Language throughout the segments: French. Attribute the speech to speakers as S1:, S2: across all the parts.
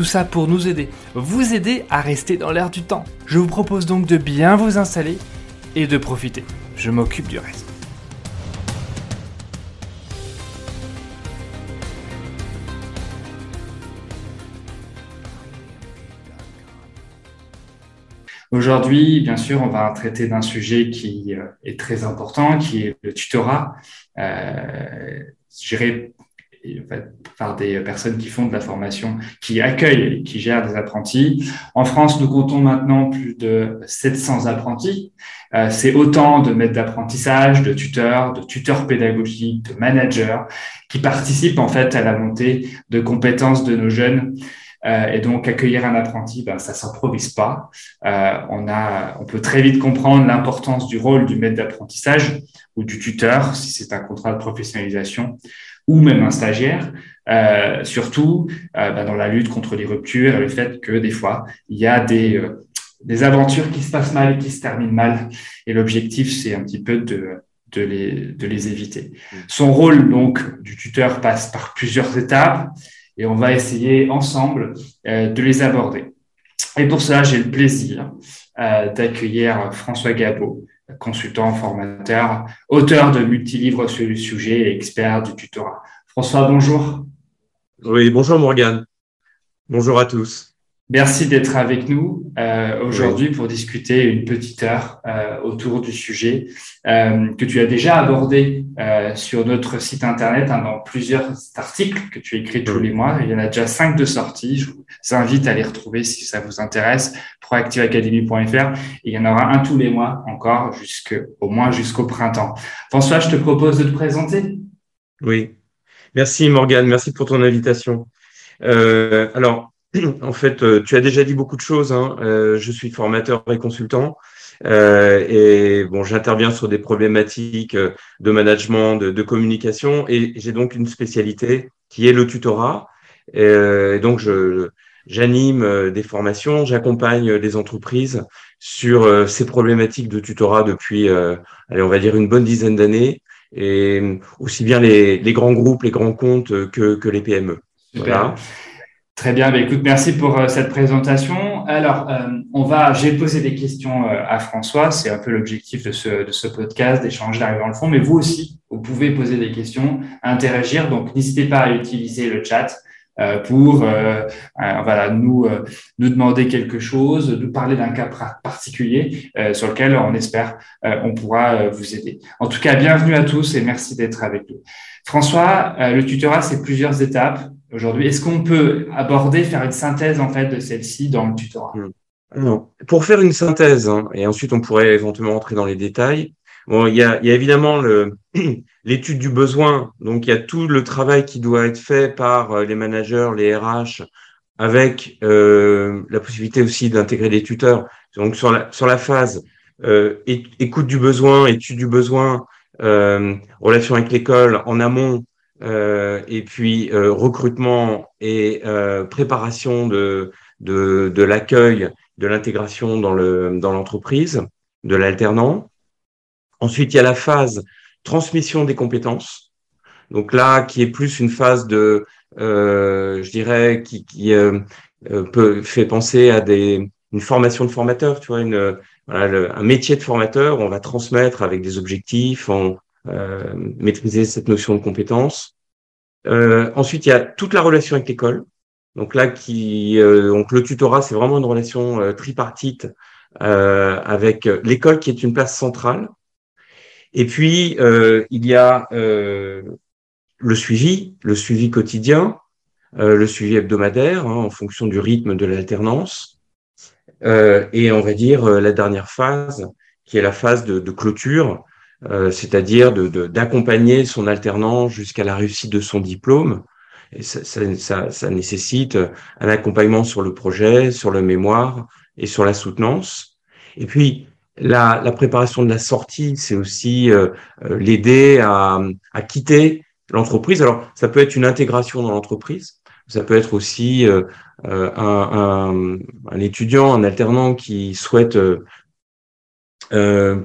S1: Tout ça pour nous aider, vous aider à rester dans l'air du temps. Je vous propose donc de bien vous installer et de profiter. Je m'occupe du reste. Aujourd'hui, bien sûr, on va traiter d'un sujet qui euh, est très important, qui est le tutorat. Euh, géré par des personnes qui font de la formation, qui accueillent et qui gèrent des apprentis. En France, nous comptons maintenant plus de 700 apprentis. Euh, c'est autant de maîtres d'apprentissage, de tuteurs, de tuteurs pédagogiques, de managers qui participent en fait à la montée de compétences de nos jeunes. Euh, et donc accueillir un apprenti, ben, ça s'improvise pas. Euh, on a, on peut très vite comprendre l'importance du rôle du maître d'apprentissage ou du tuteur si c'est un contrat de professionnalisation ou même un stagiaire, euh, surtout euh, bah, dans la lutte contre les ruptures et le fait que des fois, il y a des, euh, des aventures qui se passent mal et qui se terminent mal. Et l'objectif, c'est un petit peu de, les, de les éviter. Son rôle, donc, du tuteur passe par plusieurs étapes et on va essayer ensemble de les aborder. Et pour cela, j'ai le plaisir d'accueillir François Gabot, consultant, formateur, auteur de multilivres sur le sujet et expert du tutorat. François, bonjour.
S2: Oui, bonjour Morgane. Bonjour à tous.
S1: Merci d'être avec nous euh, aujourd'hui pour discuter une petite heure euh, autour du sujet euh, que tu as déjà abordé euh, sur notre site internet hein, dans plusieurs articles que tu écris tous les mois. Il y en a déjà cinq de sortie. Je vous invite à les retrouver si ça vous intéresse. proactiveacademy.fr. Il y en aura un tous les mois encore, au moins jusqu'au printemps. François, je te propose de te présenter.
S2: Oui. Merci Morgane. Merci pour ton invitation. alors, en fait, euh, tu as déjà dit beaucoup de choses. Hein. Euh, je suis formateur et consultant. Euh, et bon, j'interviens sur des problématiques de management, de, communication, et j'ai donc une spécialité qui est le tutorat. Et, donc, je, j'anime des formations, j'accompagne les entreprises sur ces problématiques de tutorat depuis, allez, on va dire une bonne dizaine d'années, et aussi bien les, les, grands groupes, les grands comptes que, que les PME.
S1: Voilà. Très bien, bah, écoute, merci pour euh, cette présentation. Alors, euh, on va, j'ai posé des questions euh, à François, c'est un peu l'objectif de ce, de ce podcast, d'échanger, d'arriver dans le fond, mais vous aussi, vous pouvez poser des questions, interagir, donc n'hésitez pas à utiliser le chat pour voilà, nous, nous demander quelque chose, nous parler d'un cas particulier sur lequel on espère on pourra vous aider. En tout cas, bienvenue à tous et merci d'être avec nous. François, le tutorat, c'est plusieurs étapes aujourd'hui. Est-ce qu'on peut aborder, faire une synthèse en fait de celle-ci dans le tutorat?
S2: Hmm. Non. Pour faire une synthèse, hein, et ensuite on pourrait éventuellement entrer dans les détails. Bon, il y a, y a évidemment l'étude du besoin. Donc il y a tout le travail qui doit être fait par euh, les managers, les RH, avec euh, la possibilité aussi d'intégrer des tuteurs. Donc sur la sur la phase euh, écoute du besoin, étude du besoin, euh, relation avec l'école en amont, euh, et puis euh, recrutement et euh, préparation de, de, de l'accueil, de l'intégration dans le dans l'entreprise, de l'alternant. Ensuite, il y a la phase transmission des compétences. Donc là, qui est plus une phase de, euh, je dirais, qui, qui euh, peut fait penser à des une formation de formateur, tu vois, une voilà, un métier de formateur. On va transmettre avec des objectifs, on, euh, maîtriser cette notion de compétence. Euh, ensuite, il y a toute la relation avec l'école. Donc là, qui, euh, donc le tutorat, c'est vraiment une relation euh, tripartite avec l'école qui est une place centrale. Et puis, il y a le suivi, le suivi quotidien, le suivi hebdomadaire hein, en fonction du rythme de l'alternance. et on va dire la dernière phase, qui est la phase de, de clôture, euh, c'est-à-dire d'accompagner de, son alternant jusqu'à la réussite de son diplôme. Et ça, ça, ça, nécessite un accompagnement sur le projet, sur le mémoire et sur la soutenance. Et puis, la, la préparation de la sortie, c'est aussi euh, euh, l'aider à, à, quitter l'entreprise. Alors, ça peut être une intégration dans l'entreprise. Ça peut être aussi euh, un, un, un, étudiant, un alternant qui souhaite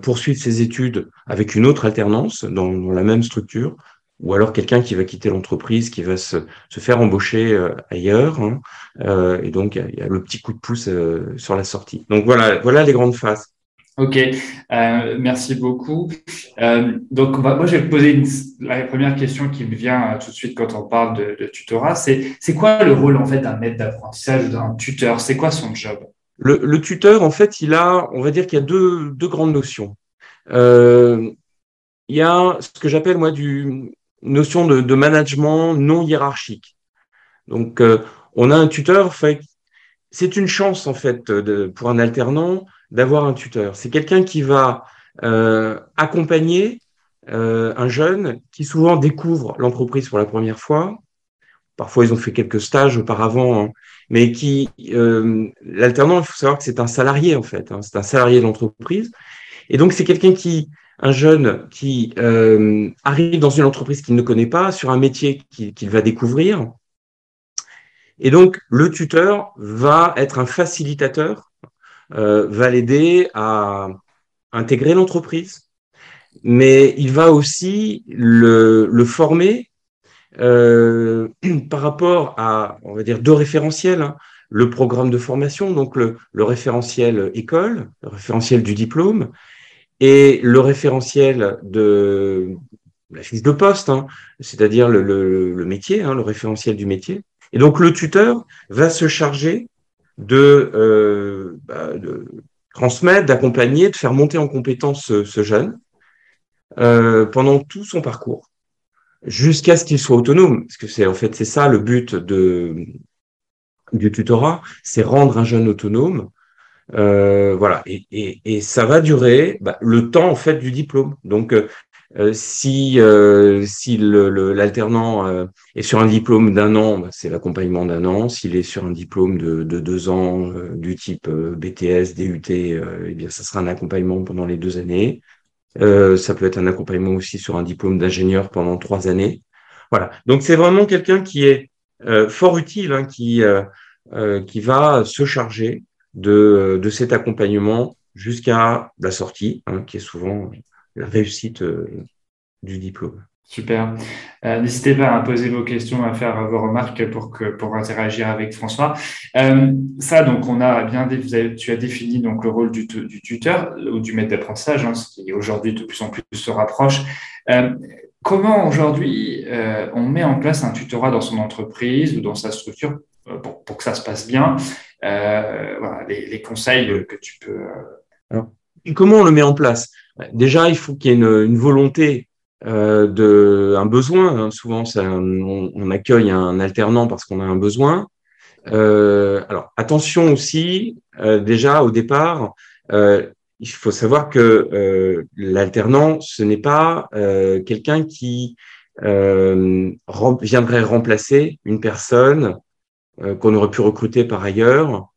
S2: poursuivre ses études avec une autre alternance dans, la même structure ou alors quelqu'un qui va quitter l'entreprise, qui va se, faire embaucher euh, ailleurs. Hein, euh, et donc, il y, a le petit coup de pouce euh, sur la sortie. Donc, voilà, voilà les grandes phases.
S1: Ok, euh, merci beaucoup. Euh, donc, moi, je vais poser la première question qui me vient tout de suite quand on parle de, de tutorat. C'est, c'est quoi le rôle en fait d'un maître d'apprentissage d'un tuteur? C'est quoi son job?
S2: Le, le, tuteur, en fait, il a, on va dire qu'il y a deux, deux grandes notions. Euh, il y a ce que j'appelle moi du notion de, de, management non hiérarchique. Donc, euh, on a un tuteur, fait, c'est une chance en fait de, pour un alternant d'avoir un tuteur. C'est quelqu'un qui va euh, accompagner euh, un jeune qui souvent découvre l'entreprise pour la première fois. Parfois, ils ont fait quelques stages auparavant, hein, mais qui euh, l'alternant, il faut savoir que c'est un salarié en fait. Hein, c'est un salarié de l'entreprise, et donc c'est quelqu'un qui un jeune qui euh, arrive dans une entreprise qu'il ne connaît pas, sur un métier qu'il va découvrir. Et donc, le tuteur va être un facilitateur, euh, va l'aider à intégrer l'entreprise, mais il va aussi le, le former par rapport à, on va dire, deux référentiels. Hein. Le programme de formation, donc le, référentiel école, le référentiel du diplôme, et le référentiel de la fiche de poste, hein, c'est-à-dire le, métier, hein, le référentiel du métier. Et donc le tuteur va se charger de, euh, bah, transmettre, d'accompagner, de faire monter en compétence ce, ce jeune euh, pendant tout son parcours, jusqu'à ce qu'il soit autonome. Parce que c'est en fait c'est ça le but de du tutorat, c'est rendre un jeune autonome euh, voilà, et, et, et, ça va durer bah, le temps en fait du diplôme. Donc, euh, euh si euh, si l'alternant euh, est sur un diplôme d'un an, bah, c'est l'accompagnement d'un an. S'il est sur un diplôme de, de deux ans du type BTS, DUT, eh bien, ça sera un accompagnement pendant les deux années. Ça peut être un accompagnement aussi sur un diplôme d'ingénieur pendant trois années. Voilà. Donc, c'est vraiment quelqu'un qui est fort utile, hein, qui qui va se charger de, de cet accompagnement jusqu'à la sortie, hein, qui est souvent la réussite euh, du diplôme.
S1: Super. Euh, N'hésitez pas à poser vos questions, à faire vos remarques pour que pour interagir avec François. Euh, ça, donc, on a bien, tu as défini donc le rôle du, du tuteur ou du maître d'apprentissage, hein, ce qui aujourd'hui de plus en plus se rapproche. Euh, comment aujourd'hui on met en place un tutorat dans son entreprise ou dans sa structure pour, que ça se passe bien? Voilà, les, conseils que tu peux.
S2: Comment on le met en place? Déjà, il faut qu'il y ait une volonté euh, de un besoin. Hein. Souvent, on, on, accueille un alternant parce qu'on a un besoin. Euh, alors, attention aussi, euh, déjà au départ, il faut savoir que l'alternant, ce n'est pas quelqu'un qui viendrait remplacer une personne qu'on aurait pu recruter par ailleurs.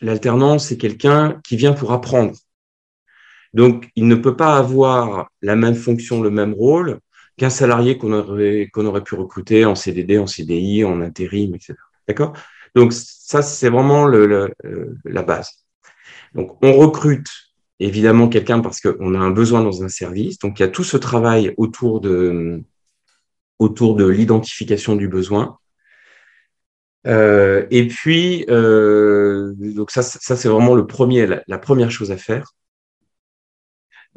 S2: L'alternance, c'est quelqu'un qui vient pour apprendre. Donc, il ne peut pas avoir la même fonction, le même rôle qu'un salarié qu'on aurait, pu recruter en CDD, en CDI, en intérim, etc. D'accord? Donc, ça, c'est vraiment la base. Donc, on recrute évidemment quelqu'un parce qu'on a un besoin dans un service. Donc, il y a tout ce travail autour de, l'identification du besoin. Euh, et puis, euh, donc ça, c'est vraiment le premier, la, première chose à faire.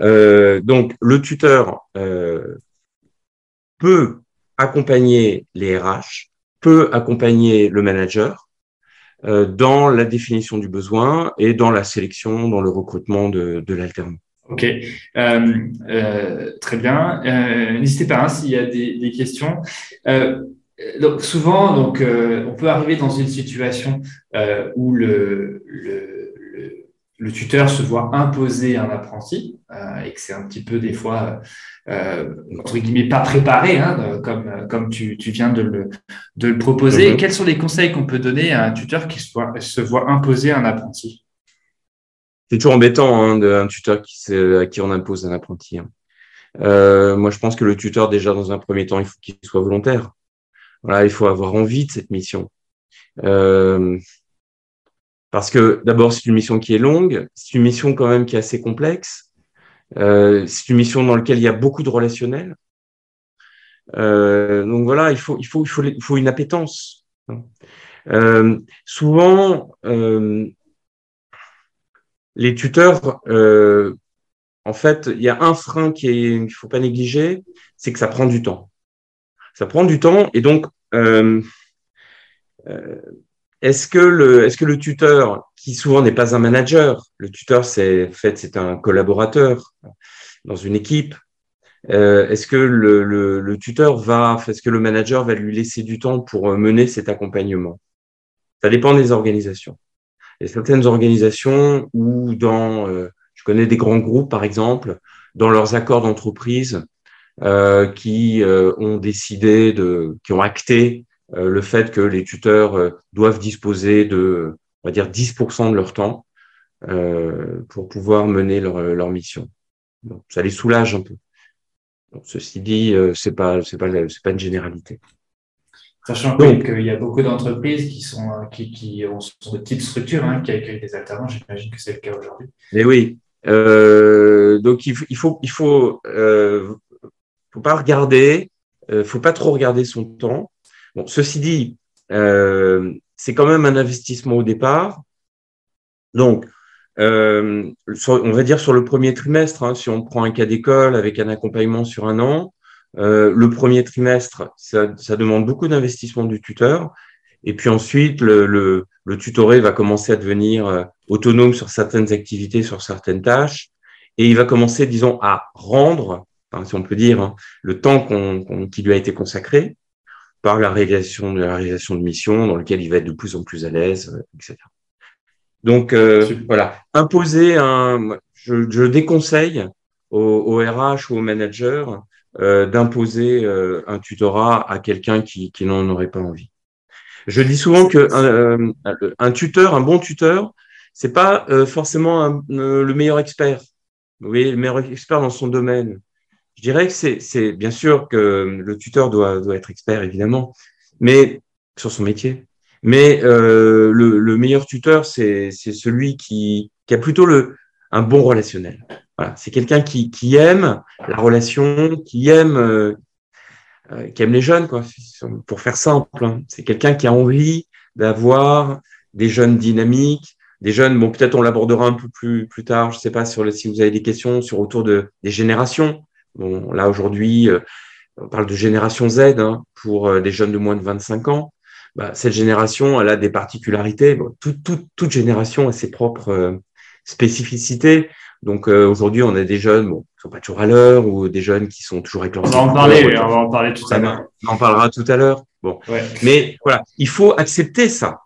S2: Euh, donc, le tuteur euh, peut accompagner les RH, peut accompagner le manager euh, dans la définition du besoin et dans la sélection, dans le recrutement de, de l'alternant.
S1: Ok, très bien. N'hésitez pas hein, s'il y a des, questions. Donc souvent, donc on peut arriver dans une situation où le, le, tuteur se voit imposer un apprenti et que c'est un petit peu des fois entre guillemets pas préparé, hein, comme, comme tu, tu, viens de le, de le proposer. Mhm. Quels sont les conseils qu'on peut donner à un tuteur qui se voit, se voit imposer un apprenti?
S2: C'est toujours embêtant hein, d'un tuteur qui, à qui on impose un apprenti. Hein. Euh, moi, je pense que le tuteur, déjà, dans un premier temps, il faut qu'il soit volontaire. Voilà, il faut avoir envie de cette mission. Euh, parce que d'abord, c'est une mission qui est longue, c'est une mission quand même qui est assez complexe, euh, c'est une mission dans laquelle il y a beaucoup de relationnel. Euh, donc voilà, il faut, il faut, il faut, il faut une appétence. Euh, souvent, euh, les tuteurs, euh, en fait, il y a un frein qu'il faut pas négliger, c'est que ça prend du temps. Ça prend du temps et donc euh, euh, est-ce que le est-ce que le tuteur qui souvent n'est pas un manager, le tuteur c'est en fait c'est un collaborateur dans une équipe. Euh, est-ce que le, le, le, tuteur va, est-ce que le manager va lui laisser du temps pour mener cet accompagnement? Ça dépend des organisations. Il y a certaines organisations où dans je connais des grands groupes, par exemple, dans leurs accords d'entreprise, euh, qui euh, ont décidé de, qui ont acté euh, le fait que les tuteurs doivent disposer de, on va dire, 10% de leur temps pour pouvoir mener leur, leur mission. Donc, ça les soulage un peu. ceci dit, c'est pas, c'est pas, c'est pas une généralité.
S1: Sachant qu'il y a beaucoup d'entreprises qui sont qui, qui ont, sont de petites structures hein, qui accueillent des alternants. J'imagine que c'est le cas aujourd'hui.
S2: Mais oui, euh, donc il, faut, il faut, euh, faut pas regarder, euh, faut pas trop regarder son temps. Ceci dit, euh, c'est quand même un investissement au départ. Donc, euh, on va dire sur le premier trimestre, hein, si on prend un cas d'école avec un accompagnement sur un an, euh, le premier trimestre, ça, demande beaucoup d'investissement du tuteur. Et puis ensuite, le, le, tutoré va commencer à devenir autonome sur certaines activités, sur certaines tâches, et il va commencer, disons, à rendre, si on peut dire, hein, le temps qu'on, qui lui a été consacré par la réalisation de la réalisation de missions dans lequel il va être de plus en plus à l'aise, euh, etc. Donc euh, voilà, imposer un, je, je déconseille au, au, RH ou au manager euh, d'imposer un tutorat à quelqu'un qui, qui n'en aurait pas envie. Je dis souvent que un, un tuteur, un bon tuteur, c'est pas forcément le meilleur expert. Oui, le meilleur expert dans son domaine. Je dirais que c'est, bien sûr que le tuteur doit, être expert évidemment, mais sur son métier. Mais euh, le, le, meilleur tuteur, c'est, celui qui, a plutôt le, un bon relationnel. Voilà, c'est quelqu'un qui, aime la relation, qui aime euh, qui aime les jeunes, quoi. Pour faire simple, hein. c'est quelqu'un qui a envie d'avoir des jeunes dynamiques, des jeunes. Bon, peut-être on l'abordera un peu plus plus tard. Je sais pas sur si vous avez des questions sur autour de des générations. Bon, là aujourd'hui, euh, on parle de génération Z hein, pour euh, des jeunes de moins de 25 ans. Bah, cette génération, elle a des particularités. Bon, toute, toute, toute génération a ses propres spécificités. Donc euh, aujourd'hui, on a des jeunes bon, qui sont pas toujours à l'heure ou des jeunes qui sont toujours avec leurs.
S1: On va en parler, on va en parler tout à l'heure.
S2: On en parlera tout à l'heure. Bon, mais voilà, il faut accepter ça.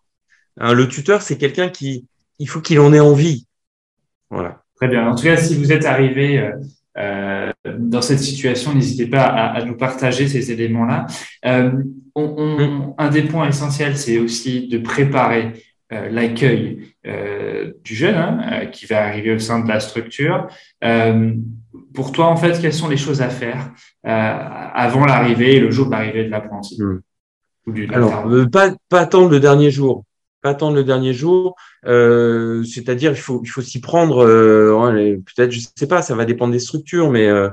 S2: Hein, le tuteur, c'est quelqu'un qui, il faut qu'il en ait envie. Voilà.
S1: Très bien. En tout cas, si vous êtes arrivé euh, dans cette situation, n'hésitez pas à, à, nous partager ces éléments-là. Euh, hum. Un des points essentiels, c'est aussi de préparer euh, l'accueil du jeune hein, qui va arriver au sein de la structure. pour toi, en fait, quelles sont les choses à faire avant l'arrivée et le jour d'arrivée de l'apprenti
S2: hmm. Alors, pas, pas attendre le dernier jour pas attendre le dernier jour. Euh, C'est-à-dire, il faut, il faut s'y prendre. Euh, Peut-être, je sais pas, ça va dépendre des structures, mais euh,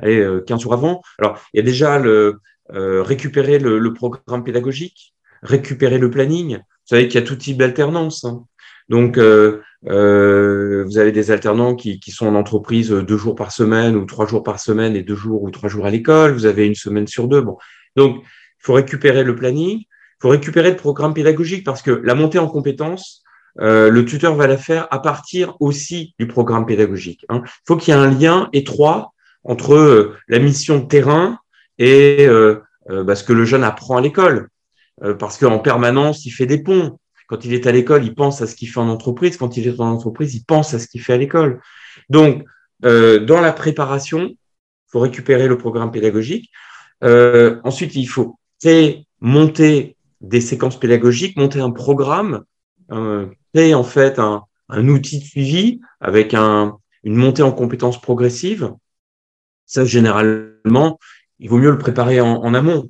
S2: allez, 15 jours avant. Alors, il y a déjà le récupérer le, le, programme pédagogique, récupérer le planning, vous savez qu'il y a tout type d'alternance. Hein. Donc, euh, euh, vous avez des alternants qui, qui, sont en entreprise deux jours par semaine ou trois jours par semaine et deux jours ou trois jours à l'école. Vous avez une semaine sur deux. Bon, donc il faut récupérer le planning, faut récupérer le programme pédagogique parce que la montée en compétences, euh, le tuteur va la faire à partir aussi du programme pédagogique. Hein. Il faut qu'il y ait un lien étroit entre euh, la mission de terrain et euh, bah, ce que le jeune apprend à l'école. Parce qu'en permanence, il fait des ponts. Quand il est à l'école, il pense à ce qu'il fait en entreprise. Quand il est en entreprise, il pense à ce qu'il fait à l'école. Donc, dans la préparation, faut récupérer le programme pédagogique. Ensuite, il faut monter des séquences pédagogiques, monter un programme, euh, créer en fait un, outil de suivi avec un, une montée en compétences progressive. Ça, généralement, il vaut mieux le préparer en, amont.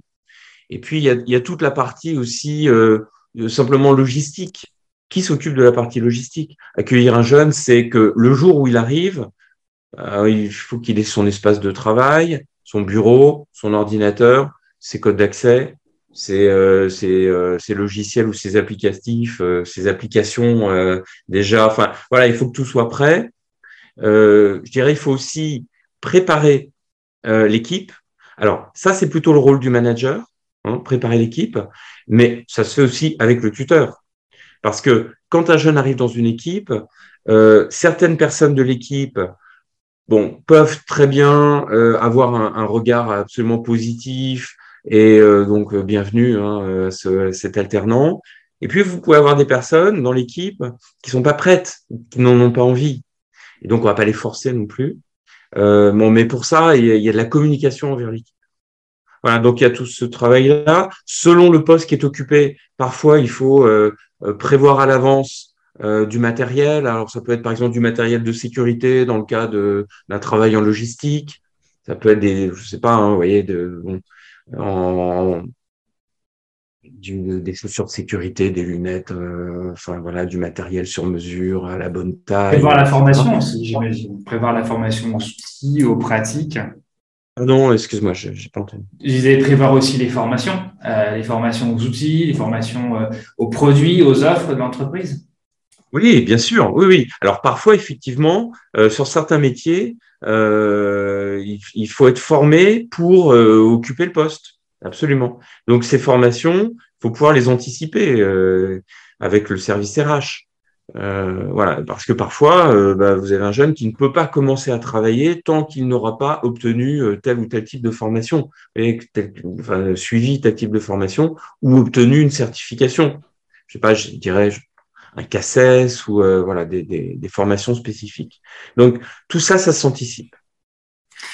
S2: Et puis, il y, a, il toute la partie aussi euh, simplement logistique. Qui s'occupe de la partie logistique? Accueillir un jeune, c'est que le jour où il arrive, euh, il faut qu'il ait son espace de travail, son bureau, son ordinateur, ses codes d'accès, ses, euh, euh, ses, logiciels ou ses applicatifs, euh, ses applications euh, déjà. Enfin, voilà, il faut que tout soit prêt. je dirais, il faut aussi préparer l'équipe. Alors, ça, c'est plutôt le rôle du manager, hein, préparer l'équipe, mais ça se fait aussi avec le tuteur. Parce que quand un jeune arrive dans une équipe, certaines personnes de l'équipe bon, peuvent très bien avoir un, regard absolument positif et euh, donc euh, bienvenue hein, ce, cet alternant. Et puis vous pouvez avoir des personnes dans l'équipe qui sont pas prêtes, qui n'en ont pas envie. Et donc on va pas les forcer non plus. bon, mais pour ça, il y, a, y a de la communication envers l'équipe. Voilà, donc il y a tout ce travail-là. Selon le poste qui est occupé, parfois il faut prévoir à l'avance euh, du matériel. Alors, ça peut être par exemple du matériel de sécurité dans le cas d'un travail en logistique. Ça peut être des, je sais pas, hein, vous voyez, de, en, du, des chaussures de sécurité, des lunettes, euh, enfin voilà, du matériel sur mesure à la bonne taille.
S1: Prévoir la formation aussi, j'imagine. Prévoir la formation aux outils, aux pratiques.
S2: Ah non, excuse-moi, j'ai pas entendu.
S1: Je disais prévoir aussi les formations, euh, les formations aux outils, les formations euh, aux produits, aux offres de l'entreprise.
S2: Oui, bien sûr. Oui, oui. Alors parfois, effectivement, euh, sur certains métiers, euh, il, faut être formé pour euh, occuper le poste. Absolument. Donc ces formations, il faut pouvoir les anticiper avec le service RH. Voilà, parce que parfois, bah, vous avez un jeune qui ne peut pas commencer à travailler tant qu'il n'aura pas obtenu tel ou tel type de formation, et suivi tel type de formation ou obtenu une certification. Je sais pas, je dirais, un CACES ou euh, voilà des, des, des, formations spécifiques. Donc tout ça, ça s'anticipe.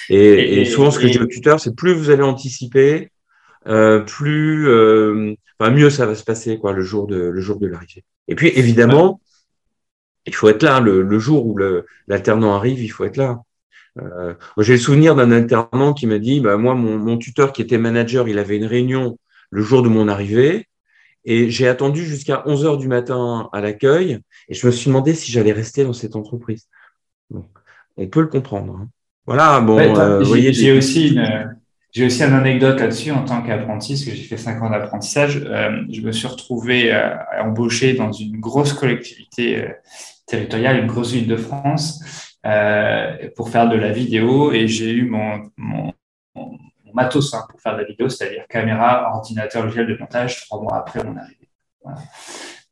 S2: Et, et, et, souvent, ce que je dis aux tuteurs, c'est plus vous allez anticiper, euh, plus euh, enfin, mieux ça va se passer quoi le jour de le jour de l'arrivée. Et puis évidemment, il faut être là le, le jour où l'alternant arrive, il faut être là. Euh, J'ai le souvenir d'un alternant qui m'a dit, bah, moi, mon, mon, tuteur qui était manager, il avait une réunion le jour de mon arrivée. Et j'ai attendu jusqu'à 11 heures du matin à l'accueil et je me suis demandé si j'allais rester dans cette entreprise. Donc, on peut le comprendre. Hein. Voilà, bon,
S1: euh, voyez. J'ai aussi une, j'ai aussi une anecdote là-dessus en tant qu'apprenti, parce que j'ai fait cinq ans d'apprentissage. Euh, je me suis retrouvé euh, embauché dans une grosse collectivité territoriale, une grosse ville de France, pour faire de la vidéo et j'ai eu mon, mon matos hein, pour faire de la vidéo, c'est-à-dire caméra, ordinateur, logiciel de montage, trois mois après mon arrivée. Voilà.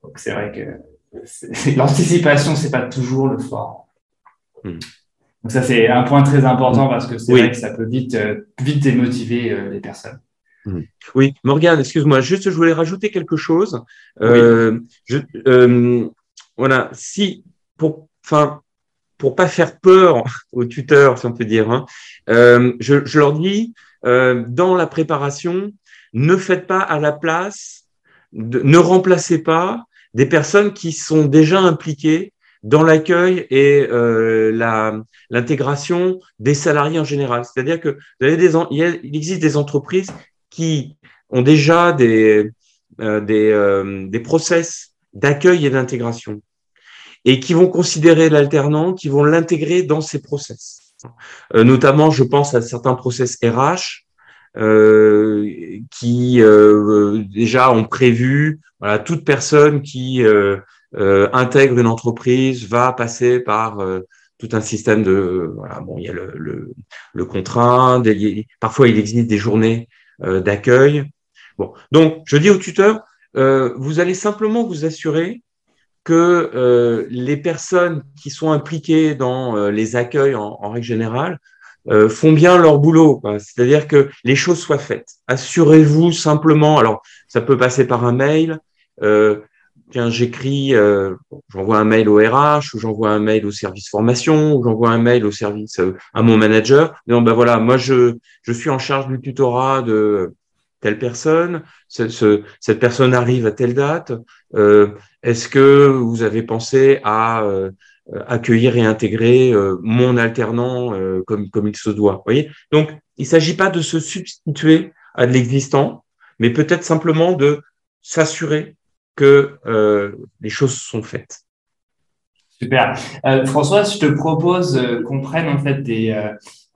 S1: Donc c'est vrai que l'anticipation, c'est pas toujours le fort. Hmm. Donc ça, c'est un point très important parce que c'est oui. vrai que ça peut vite, euh, vite démotiver euh, les personnes.
S2: Hmm. Oui, Morgane, excuse-moi, juste je voulais rajouter quelque chose. Euh, oui. je, euh, voilà, si pour, enfin, pour pas faire peur aux tuteurs, si on peut dire, hein, euh, je, je, leur dis, euh, dans la préparation, ne faites pas à la place, ne remplacez pas des personnes qui sont déjà impliquées dans l'accueil et euh, l'intégration des salariés en général. C'est-à-dire que vous avez des, il, il, existe des entreprises qui ont déjà des, euh, des, euh, des process d'accueil et d'intégration et qui vont considérer l'alternant, qui vont l'intégrer dans ces process. Euh, notamment, je pense à certains process RH euh, qui euh, déjà ont prévu, voilà, toute personne qui euh, intègre une entreprise va passer par tout un système de, voilà, bon, il y a le, le, le contrat, des, parfois il existe des journées d'accueil. Bon, donc je dis aux tuteurs, vous allez simplement vous assurer que euh, les personnes qui sont impliquées dans euh, les accueils en, règle générale euh, font bien leur boulot, c'est-à-dire que les choses soient faites. Assurez-vous simplement, alors ça peut passer par un mail, tiens, j'écris, j'envoie un mail au RH, ou j'envoie un mail au service formation, ou j'envoie un mail au service à mon manager. Non, ben voilà, moi je, je suis en charge du tutorat de telle personne. Ce, cette personne arrive à telle date. Est-ce que vous avez pensé à euh, accueillir et intégrer euh, mon alternant comme, comme il se doit voyez? Donc, il ne s'agit pas de se substituer à de l'existant, mais peut-être simplement de s'assurer que euh, les choses sont faites.
S1: Super. Euh, François, je te propose euh, qu'on prenne en fait des.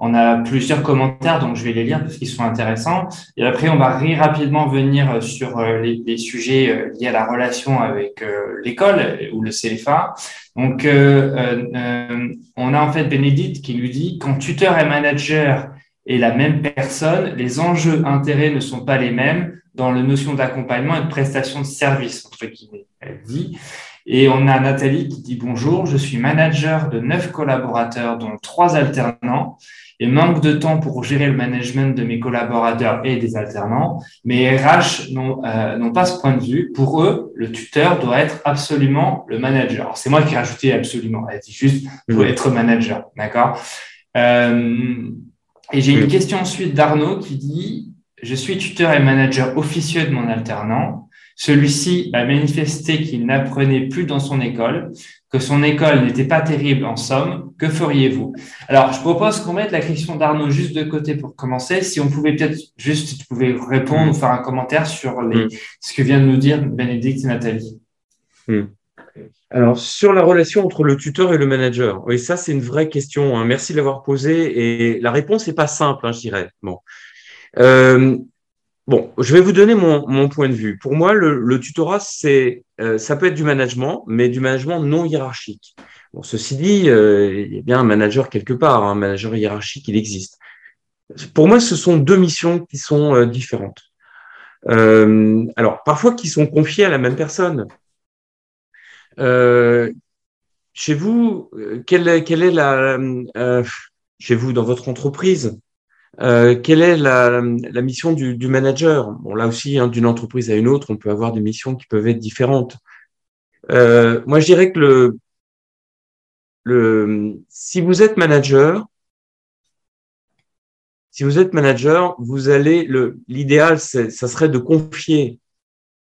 S1: On a plusieurs commentaires, donc je vais les lire parce qu'ils sont intéressants. Et après, on va rapidement venir sur les, les, sujets liés à la relation avec l'école ou le CFA. Donc, on a en fait Bénédicte qui nous dit quand tuteur et manager est la même personne, les enjeux intérêts ne sont pas les mêmes dans la notion d'accompagnement et de prestation de service, entre guillemets, elle dit. Et on a Nathalie qui dit bonjour, je suis manager de neuf collaborateurs, dont trois alternants, et manque de temps pour gérer le management de mes collaborateurs et des alternants. Mais RH euh, n'ont pas ce point de vue. Pour eux, le tuteur doit être absolument le manager. C'est moi qui ai rajouté absolument. Elle dit juste, doit être manager. D'accord? Euh, Et j'ai une question ensuite d'Arnaud qui dit, je suis tuteur et manager officieux de mon alternant. Celui-ci a manifesté qu'il n'apprenait plus dans son école, que son école n'était pas terrible en somme. Que feriez-vous? Alors, je propose qu'on mette la question d'Arnaud juste de côté pour commencer. Si on pouvait peut-être juste, si tu pouvais répondre ou faire un commentaire sur les, mm. ce que vient de nous dire Bénédicte et Nathalie.
S2: Mm. Alors, sur la relation entre le tuteur et le manager, oui, ça, c'est une vraie question. Hein. Merci de l'avoir posée. Et la réponse n'est pas simple, hein, je dirais. Bon. Euh, bon, je vais vous donner mon, mon, point de vue. Pour moi, le, le tutorat, c'est, euh, ça peut être du management, mais du management non hiérarchique. Bon, ceci dit, euh, il y a bien un manager quelque part, un manager hiérarchique, il existe. Pour moi, ce sont deux missions qui sont euh, différentes. alors, parfois, qui sont confiées à la même personne. chez vous, quelle est, la, chez vous dans votre entreprise, euh, quelle est la, mission du, manager? Bon, là aussi, hein, d'une entreprise à une autre, on peut avoir des missions qui peuvent être différentes. Euh, moi, je dirais que le, le, si vous êtes manager, si vous êtes manager, vous allez le l'idéal, ça serait de confier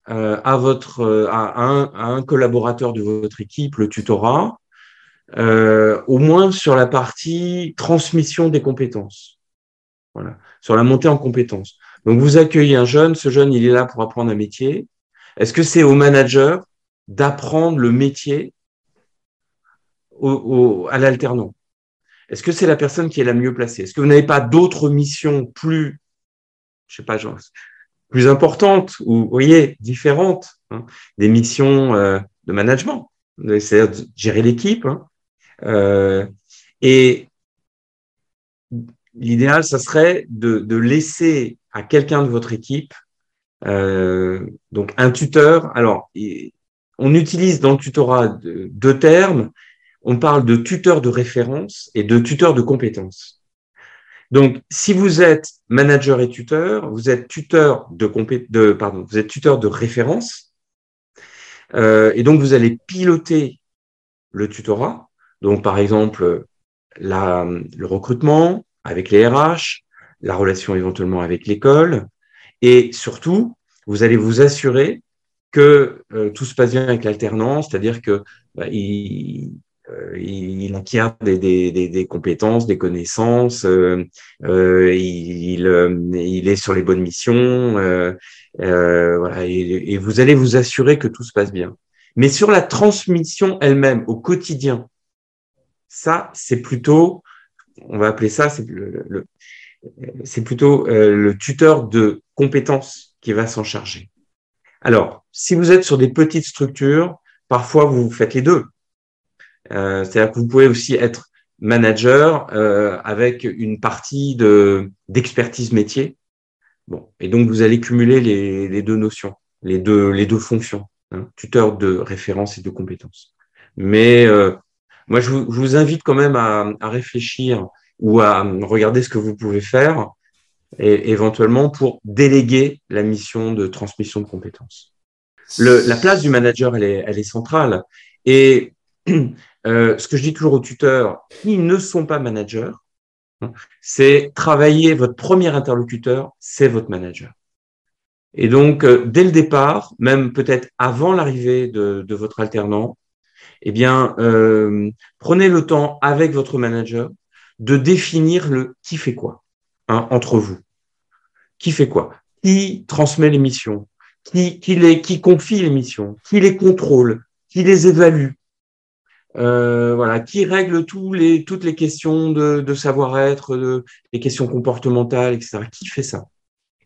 S2: euh, à votre à un, à un, collaborateur de votre équipe le tutorat, euh, au moins sur la partie transmission des compétences. Voilà, sur la montée en compétences. Donc, vous accueillez un jeune, ce jeune, il est là pour apprendre un métier. Est-ce que c'est au manager d'apprendre le métier à l'alternant Est-ce que c'est la personne qui est la mieux placée? Est-ce que vous n'avez pas d'autres missions plus, je sais pas, plus importantes ou, différentes, hein, des missions euh, de management, c'est-à-dire gérer l'équipe. Hein, euh, et l'idéal, ça serait de, laisser à quelqu'un de votre équipe, euh, donc un tuteur. Alors, on utilise dans le tutorat deux termes. On parle de tuteur de référence et de tuteur de compétences. Donc, si vous êtes manager et tuteur, vous êtes tuteur de, pardon, vous êtes tuteur de référence, euh, et donc vous allez piloter le tutorat. Donc, par exemple, le recrutement, avec les RH, la relation éventuellement avec l'école, et surtout, vous allez vous assurer que euh, tout se passe bien avec l'alternance, c'est-à-dire que bah, il, euh, il, acquiert des, des, des, compétences, des connaissances, euh, euh il, il, est sur les bonnes missions, voilà, et, vous allez vous assurer que tout se passe bien. Mais sur la transmission elle-même au quotidien, ça, c'est plutôt on va appeler ça, c'est le, c'est plutôt le tuteur de compétences qui va s'en charger. Alors, si vous êtes sur des petites structures, parfois vous faites les deux. Euh, c'est-à-dire que vous pouvez aussi être manager euh, avec une partie de d'expertise métier. Bon, et donc vous allez cumuler les, les deux notions, les deux les deux fonctions, hein, tuteur de référence et de compétences. Mais moi, je vous, invite quand même à, réfléchir ou à regarder ce que vous pouvez faire et éventuellement pour déléguer la mission de transmission de compétences. le, la place du manager, elle est, elle est centrale. Et euh, ce que je dis toujours aux tuteurs qui ne sont pas managers, c'est travailler votre premier interlocuteur, c'est votre manager. Et donc, euh, dès le départ, même peut-être avant l'arrivée de, de, votre alternant, eh bien, euh, prenez le temps avec votre manager de définir le qui fait quoi hein, entre vous. Qui fait quoi? Qui transmet les missions? Qui, qui, les, qui confie les missions? Qui les contrôle? Qui les évalue? Euh, voilà, qui règle tous les, toutes les questions de, de savoir-être, les questions comportementales, etc. Qui fait ça?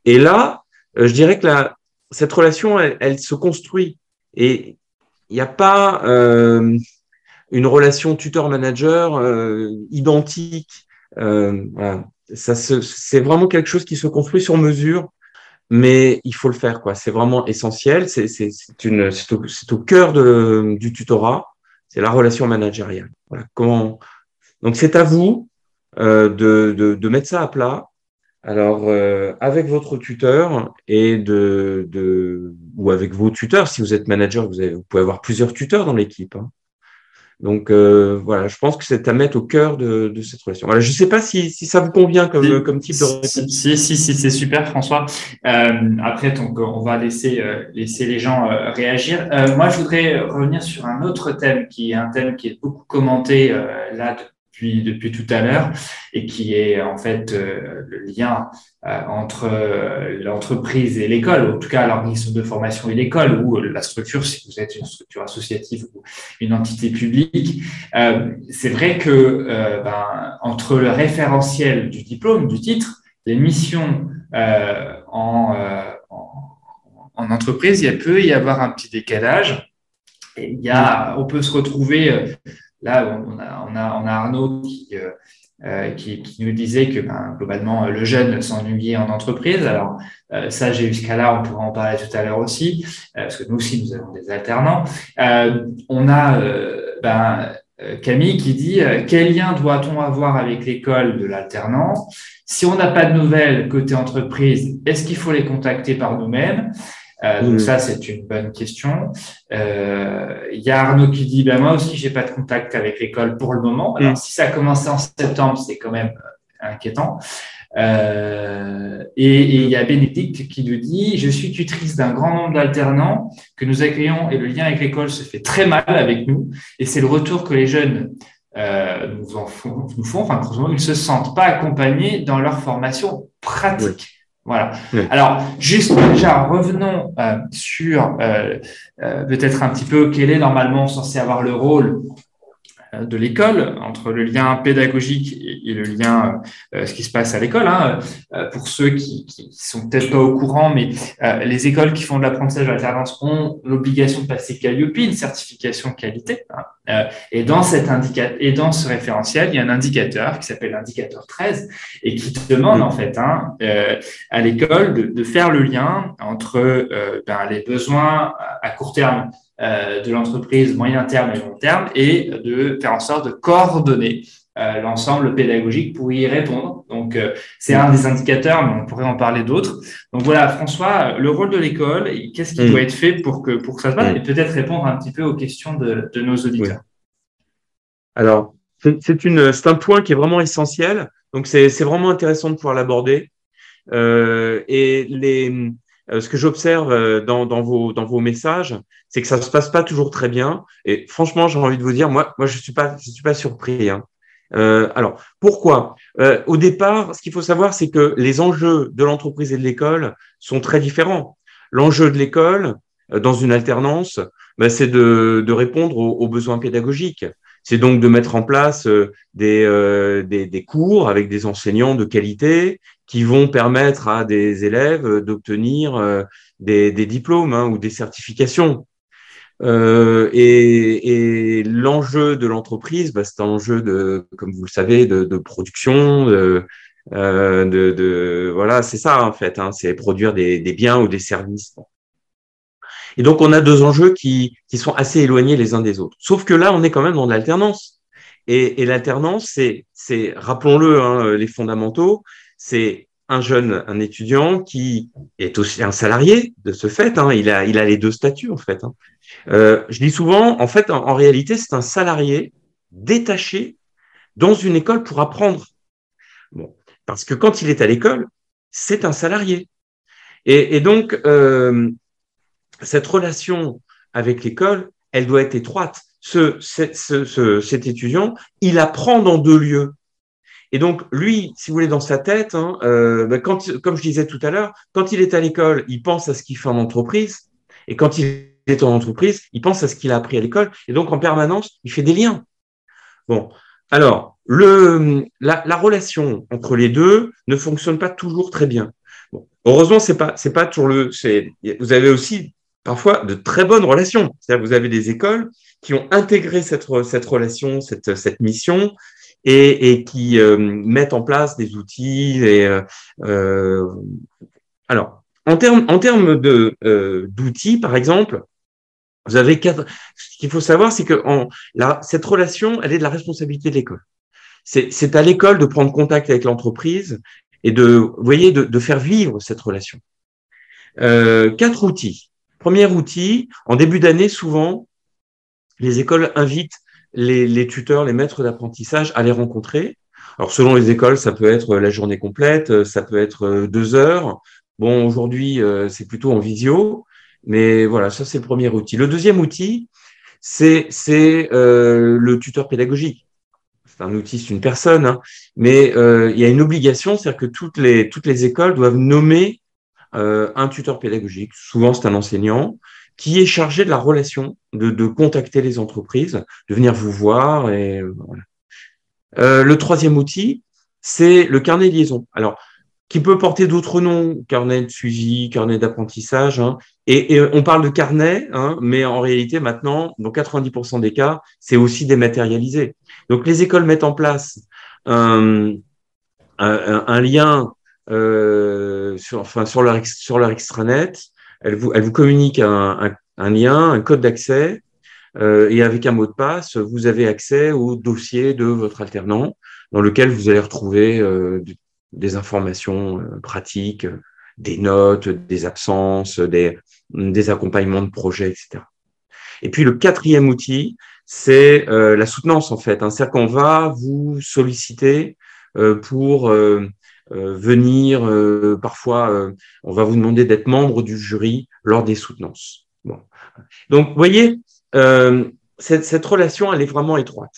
S2: Et là, euh, je dirais que cette relation, elle, elle se construit. Et il n'y a pas euh, une relation tuteur-manager euh, identique. Euh, voilà. Ça c'est vraiment quelque chose qui se construit sur mesure, mais il faut le faire. quoi. C'est vraiment essentiel. C'est au, au, cœur de, du tutorat. C'est la relation managériale. Voilà. Donc c'est à vous euh, de, de, mettre ça à plat alors, euh, avec votre tuteur ou avec vos tuteurs, si vous êtes manager, vous pouvez avoir plusieurs tuteurs dans l'équipe. Hein. Donc euh, voilà, je pense que c'est à mettre au cœur de, de cette relation. Voilà, je ne sais pas si, si, ça vous convient comme, comme type de réponse.
S1: Si, si, si, c'est super, François. Euh, après, donc, on va laisser, euh, laisser les gens euh, réagir. Euh, moi, je voudrais revenir sur un autre thème qui est un thème qui est beaucoup commenté là depuis, depuis tout à l'heure et qui est en fait euh, le lien euh, entre euh, l'entreprise et l'école, en tout cas l'organisme de formation et l'école, ou la structure, si vous êtes une structure associative ou une entité publique. C'est vrai que ben, entre le référentiel du diplôme, du titre, les missions en, en, en entreprise, il peut y avoir un petit décalage. Et il y a, on peut se retrouver Là, on a, Arnaud qui, euh, euh, nous disait que ben, globalement, le jeune s'ennuyait en entreprise. Alors, euh, ça, j'ai eu ce cas-là, on pourra en parler tout à l'heure aussi, euh, parce que nous aussi, nous avons des alternants. Euh, on a ben, Camille qui dit quel lien doit-on avoir avec l'école de l'alternant Si on n'a pas de nouvelles côté entreprise, est-ce qu'il faut les contacter par nous-mêmes? Euh, donc ça, c'est une bonne question. Euh, il y a Arnaud qui dit, ben moi aussi, j'ai pas de contact avec l'école pour le moment. Alors, mm. si ça a commencé en septembre, c'est quand même euh, inquiétant. Euh, et, il y a Bénédicte qui nous dit, je suis tutrice d'un grand nombre d'alternants que nous accueillons et le lien avec l'école se fait très mal avec nous. Et c'est le retour que les jeunes euh, nous, en font, nous font. Enfin, ils ne se sentent pas accompagnés dans leur formation pratique. Voilà. Alors, juste déjà, revenons euh, sur euh, euh, peut-être un petit peu quel est normalement censé avoir le rôle de l'école, entre le lien pédagogique et, le lien, euh, ce qui se passe à l'école. Hein. Euh, pour ceux qui, qui sont peut-être pas au courant, mais les écoles qui font de l'apprentissage alternance ont l'obligation de passer Calliope, une certification qualité. Hein. Et dans cet et dans ce référentiel, il y a un indicateur qui s'appelle l'indicateur 13 et qui demande en fait hein, à l'école de, de, faire le lien entre ben, les besoins à court terme euh, de l'entreprise moyen terme et long terme et de faire en sorte de coordonner euh, l'ensemble pédagogique pour y répondre. Donc, euh, c'est un des indicateurs, mais on pourrait en parler d'autres. Donc voilà, François, le rôle de l'école, qu'est-ce qui mm. doit être fait pour que, pour que ça se passe mm. et peut-être répondre un petit peu aux questions de, de nos auditeurs.
S2: Alors, c'est un point qui est vraiment essentiel. Donc, c'est, vraiment intéressant de pouvoir l'aborder. Euh, et les, euh, ce que j'observe dans, dans, vos, dans vos messages, c'est que ça se passe pas toujours très bien. Et franchement, j'ai envie de vous dire, moi, moi, je suis pas, je suis pas surpris. Hein. Euh, alors, pourquoi? Euh, Au départ, ce qu'il faut savoir, c'est que les enjeux de l'entreprise et de l'école sont très différents. L'enjeu de l'école, dans une alternance, ben, c'est de, répondre aux, besoins pédagogiques. C'est donc de mettre en place des, des, cours avec des enseignants de qualité qui vont permettre à des élèves d'obtenir euh, des, des, diplômes hein, ou des certifications. Euh, et, et l'enjeu de l'entreprise, bah, c'est un enjeu de, comme vous le savez, de, de production, de, euh, de, de, voilà, c'est ça en fait, hein, c'est produire des, des, biens ou des services. Et donc on a deux enjeux qui, qui sont assez éloignés les uns des autres. Sauf que là, on est quand même dans l'alternance. Et, et l'alternance, c'est, c'est, rappelons-le, hein, les fondamentaux, c'est un jeune, un étudiant qui est aussi un salarié de ce fait. Hein, il, a, les deux statuts en fait. Hein. Euh, je dis souvent, en fait, en, réalité, c'est un salarié détaché dans une école pour apprendre. Parce que quand il est à l'école, c'est un salarié. Et, donc, euh, cette relation avec l'école, elle doit être étroite. Ce, ce, cet étudiant, il apprend dans deux lieux. Et donc, lui, si vous voulez, dans sa tête, hein, euh, ben, comme je disais tout à l'heure, quand il est à l'école, il pense à ce qu'il fait en entreprise. Et quand il est en entreprise, il pense à ce qu'il a appris à l'école. Et donc, en permanence, il fait des liens. Bon. Alors, la, la relation entre les deux ne fonctionne pas toujours très bien. Heureusement, c'est pas, c'est pas toujours le, vous avez aussi parfois de très bonnes relations. C'est-à-dire, vous avez des écoles qui ont intégré cette, relation, cette mission, et, et qui euh, mettent en place des outils. Et, euh, euh alors, en termes en termes de d'outils, par exemple, vous avez quatre. Ce qu'il faut savoir, c'est que en, la, cette relation, elle est de la responsabilité de l'école. C'est à l'école de prendre contact avec l'entreprise et de, vous voyez, de, de, faire vivre cette relation. Euh, quatre outils. Premier outil, en début d'année, souvent, les écoles invitent les, tuteurs, les maîtres d'apprentissage à les rencontrer. Alors selon les écoles, ça peut être la journée complète, ça peut être euh, deux heures. Bon, aujourd'hui, euh, c'est plutôt en visio, mais voilà, ça c'est le premier outil. Le deuxième outil, c'est euh, le tuteur pédagogique. C'est un outil, c'est une personne, hein. mais il y a une obligation, c'est-à-dire que toutes les, toutes les écoles doivent nommer un tuteur pédagogique. Souvent, c'est un enseignant qui est chargé de la relation, de, de contacter les entreprises, de venir vous voir. Et, voilà. euh, le troisième outil, c'est le carnet de liaison. Alors, qui peut porter d'autres noms, carnet de suivi, carnet d'apprentissage. Hein. Et, et, on parle de carnet, hein, mais en réalité, maintenant, dans 90% des cas, c'est aussi dématérialisé. Donc, les écoles mettent en place un, un, un lien euh, sur, enfin, sur, leur, sur leur extranet elle vous, elle vous communique un, un, lien, un code d'accès, euh, et avec un mot de passe, vous avez accès au dossier de votre alternant, dans lequel vous allez retrouver euh, des informations euh, pratiques, des notes, des absences, des, des accompagnements de projets, etc. Et puis le quatrième outil, c'est euh, la soutenance en fait. Hein. C'est-à-dire qu'on va vous solliciter euh, pour euh, venir, euh, parfois, euh, on va vous demander d'être membre du jury lors des soutenances. Bon. Donc, vous voyez, cette, cette, relation, elle est vraiment étroite.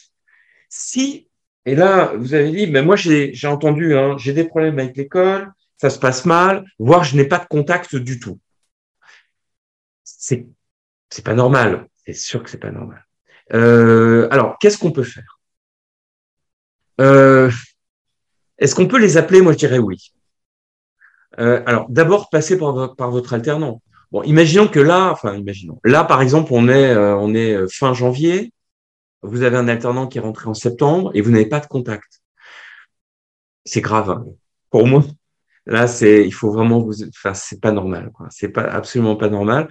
S2: Si, et là, vous avez dit, mais moi, j'ai entendu, hein, j'ai des problèmes avec l'école, ça se passe mal, voire je n'ai pas de contact du tout. C'est c'est pas normal. C'est sûr que c'est pas normal. Euh, alors, qu'est-ce qu'on peut faire? Euh, est-ce qu'on peut les appeler Moi, je dirais oui. Euh, alors, d'abord, passer par, par, votre alternant. Bon, imaginons que là, enfin, imaginons. Là, par exemple, on est, euh, on est euh, fin janvier. Vous avez un alternant qui est rentré en septembre et vous n'avez pas de contact. C'est grave. Hein. Pour moi, là, c'est, il faut vraiment vous, enfin, c'est pas normal. Quoi. C'est pas absolument pas normal.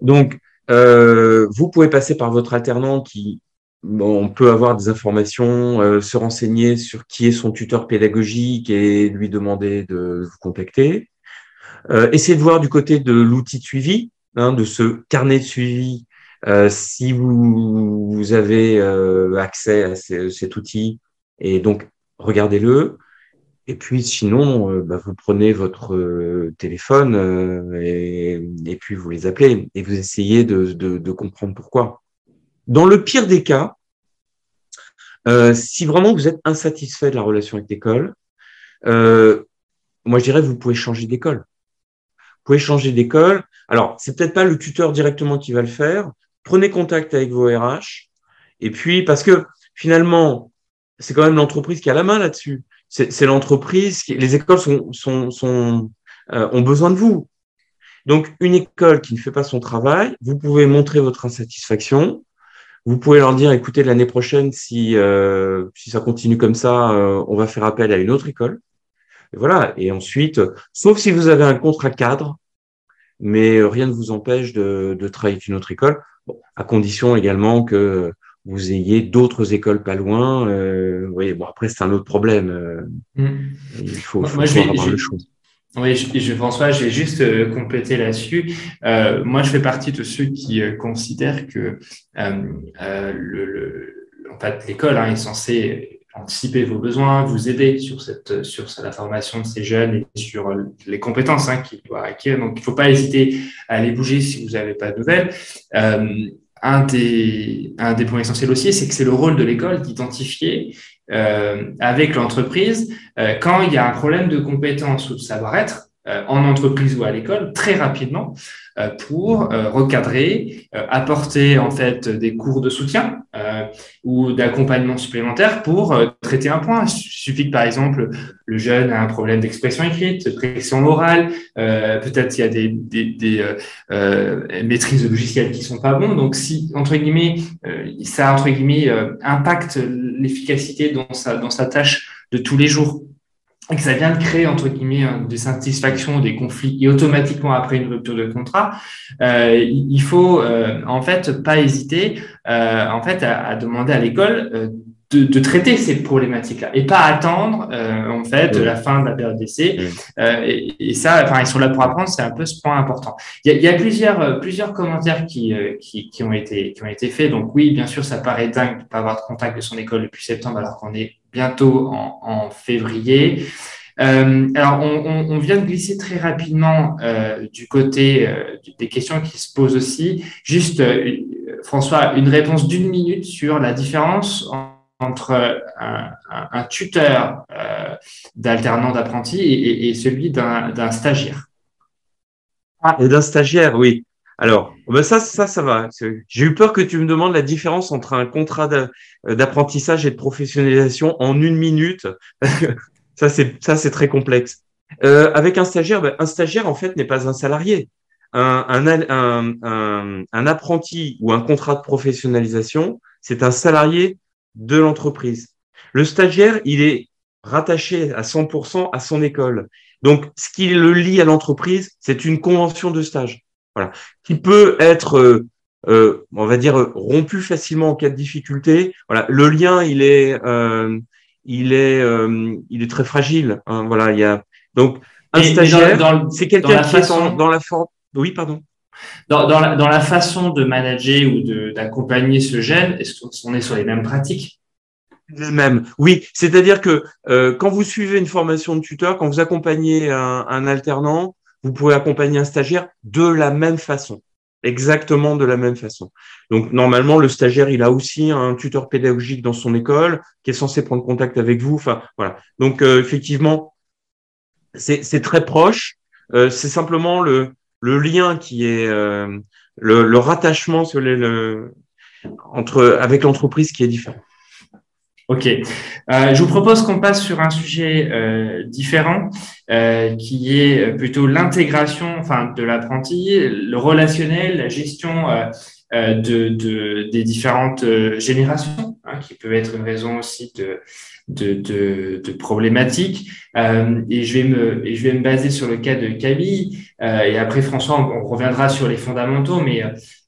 S2: Donc, euh, vous pouvez passer par votre alternant qui on peut avoir des informations, euh, se renseigner sur qui est son tuteur pédagogique et lui demander de vous contacter. Euh, essayez de voir du côté de l'outil de suivi, hein, de ce carnet de suivi, euh, si vous, vous avez euh, accès à cet outil. Et donc, regardez-le. Et puis, sinon, bah, vous prenez votre téléphone et, et, puis vous les appelez et vous essayez de comprendre pourquoi. Dans le pire des cas, euh, si vraiment vous êtes insatisfait de la relation avec l'école, euh, moi je dirais vous pouvez changer d'école. Vous pouvez changer d'école. Alors, c'est peut-être pas le tuteur directement qui va le faire. Prenez contact avec vos RH. Et puis, parce que finalement, c'est quand même l'entreprise qui a la main là-dessus. C'est l'entreprise qui, les écoles sont, euh, ont besoin de vous. Donc, une école qui ne fait pas son travail, vous pouvez montrer votre insatisfaction vous pouvez leur dire, écoutez, l'année prochaine, si, euh, si ça continue comme ça, euh, on va faire appel à une autre école. Et voilà. Et ensuite, sauf si vous avez un contrat cadre, mais rien ne vous empêche de, de travailler avec une autre école, bon, à condition également que vous ayez d'autres écoles pas loin. Euh, oui, bon après c'est un autre problème. Euh, mm. Il faut, faut, avoir le choix.
S1: Oui, je, je, François, j'ai juste euh, complété là-dessus. Euh, moi, je fais partie de ceux qui euh, considèrent que le, le, en fait, l'école hein, est censée anticiper vos besoins, vous aider sur cette sur la formation de ces jeunes et sur les compétences hein, qu'ils doivent acquérir. Donc, il ne faut pas hésiter à aller bouger si vous n'avez pas de nouvelles. un des, un des points essentiels aussi, c'est que c'est le rôle de l'école d'identifier euh, avec l'entreprise euh, quand il y a un problème de compétence ou de savoir-être euh, en entreprise ou à l'école très rapidement euh, pour euh, recadrer, apporter en fait des cours de soutien ou d'accompagnement supplémentaire pour traiter un point. Il suffit que par exemple le jeune a un problème d'expression écrite, de pression orale, peut-être il y a des maîtrises de logiciels qui sont pas bons. Donc si entre guillemets ça entre guillemets impacte l'efficacité dans sa dans sa tâche de tous les jours et que ça vient de créer entre guillemets des satisfactions, des conflits et automatiquement après une rupture de contrat, euh, il faut euh, en fait pas hésiter euh, en fait à, demander à l'école euh, de, de, traiter ces problématiques-là et pas attendre euh, en fait la fin de la période d'essai. Et, et, ça, enfin ils sont là pour apprendre, c'est un peu ce point important. Il y a, il y a plusieurs plusieurs commentaires qui, qui, qui ont été qui ont été faits. Donc oui, bien sûr, ça paraît dingue de pas avoir de contact de son école depuis septembre alors qu'on est bientôt en, février. Euh, alors, on, vient de glisser très rapidement euh, du côté euh, des questions qui se posent aussi. Juste, François, une réponse d'une minute sur la différence entre un, tuteur d'alternant d'apprenti et, celui d'un stagiaire.
S2: Ah, et d'un stagiaire, oui. Alors, ben ça, ça, ça va. J'ai eu peur que tu me demandes la différence entre un contrat d'apprentissage et de professionnalisation en une minute. ça, c'est ça, c'est très complexe. Euh, avec un stagiaire, ben, un stagiaire en fait n'est pas un salarié. Un, un, un, un, apprenti ou un contrat de professionnalisation, c'est un salarié de l'entreprise. Le stagiaire, il est rattaché à 100% à son école. Donc, ce qui le lie à l'entreprise, c'est une convention de stage qui peut être, euh, euh, on va dire, rompu facilement en cas de difficulté. Voilà, le lien, il est, euh, il est, il est très fragile. Hein. voilà, il y a donc un stagiaire, c'est quelqu'un qui est dans la forme. Oui, pardon.
S1: Dans, dans, la, dans, la, façon de manager ou d'accompagner ce gène, est-ce qu'on est sur les mêmes pratiques?
S2: Les mêmes, oui. C'est-à-dire que quand vous suivez une formation de tuteur, quand vous accompagnez un, un alternant, vous pouvez accompagner un stagiaire de la même façon, exactement de la même façon. Donc normalement, le stagiaire, il a aussi un tuteur pédagogique dans son école qui est censé prendre contact avec vous. Enfin voilà. Donc euh, effectivement, c'est très proche. Euh, c'est simplement le, le lien qui est euh, le, le, rattachement sur les, le, entre avec l'entreprise qui est différent.
S1: Ok. Euh, je vous propose qu'on passe sur un sujet euh, différent, euh, qui est plutôt l'intégration, enfin, de l'apprenti, le relationnel, la gestion euh, euh, de, de, des différentes générations, hein, qui peut être une raison aussi de, de, de, de problématiques. et je vais me, et je vais me baser sur le cas de Camille. et après François, on, on, reviendra sur les fondamentaux, mais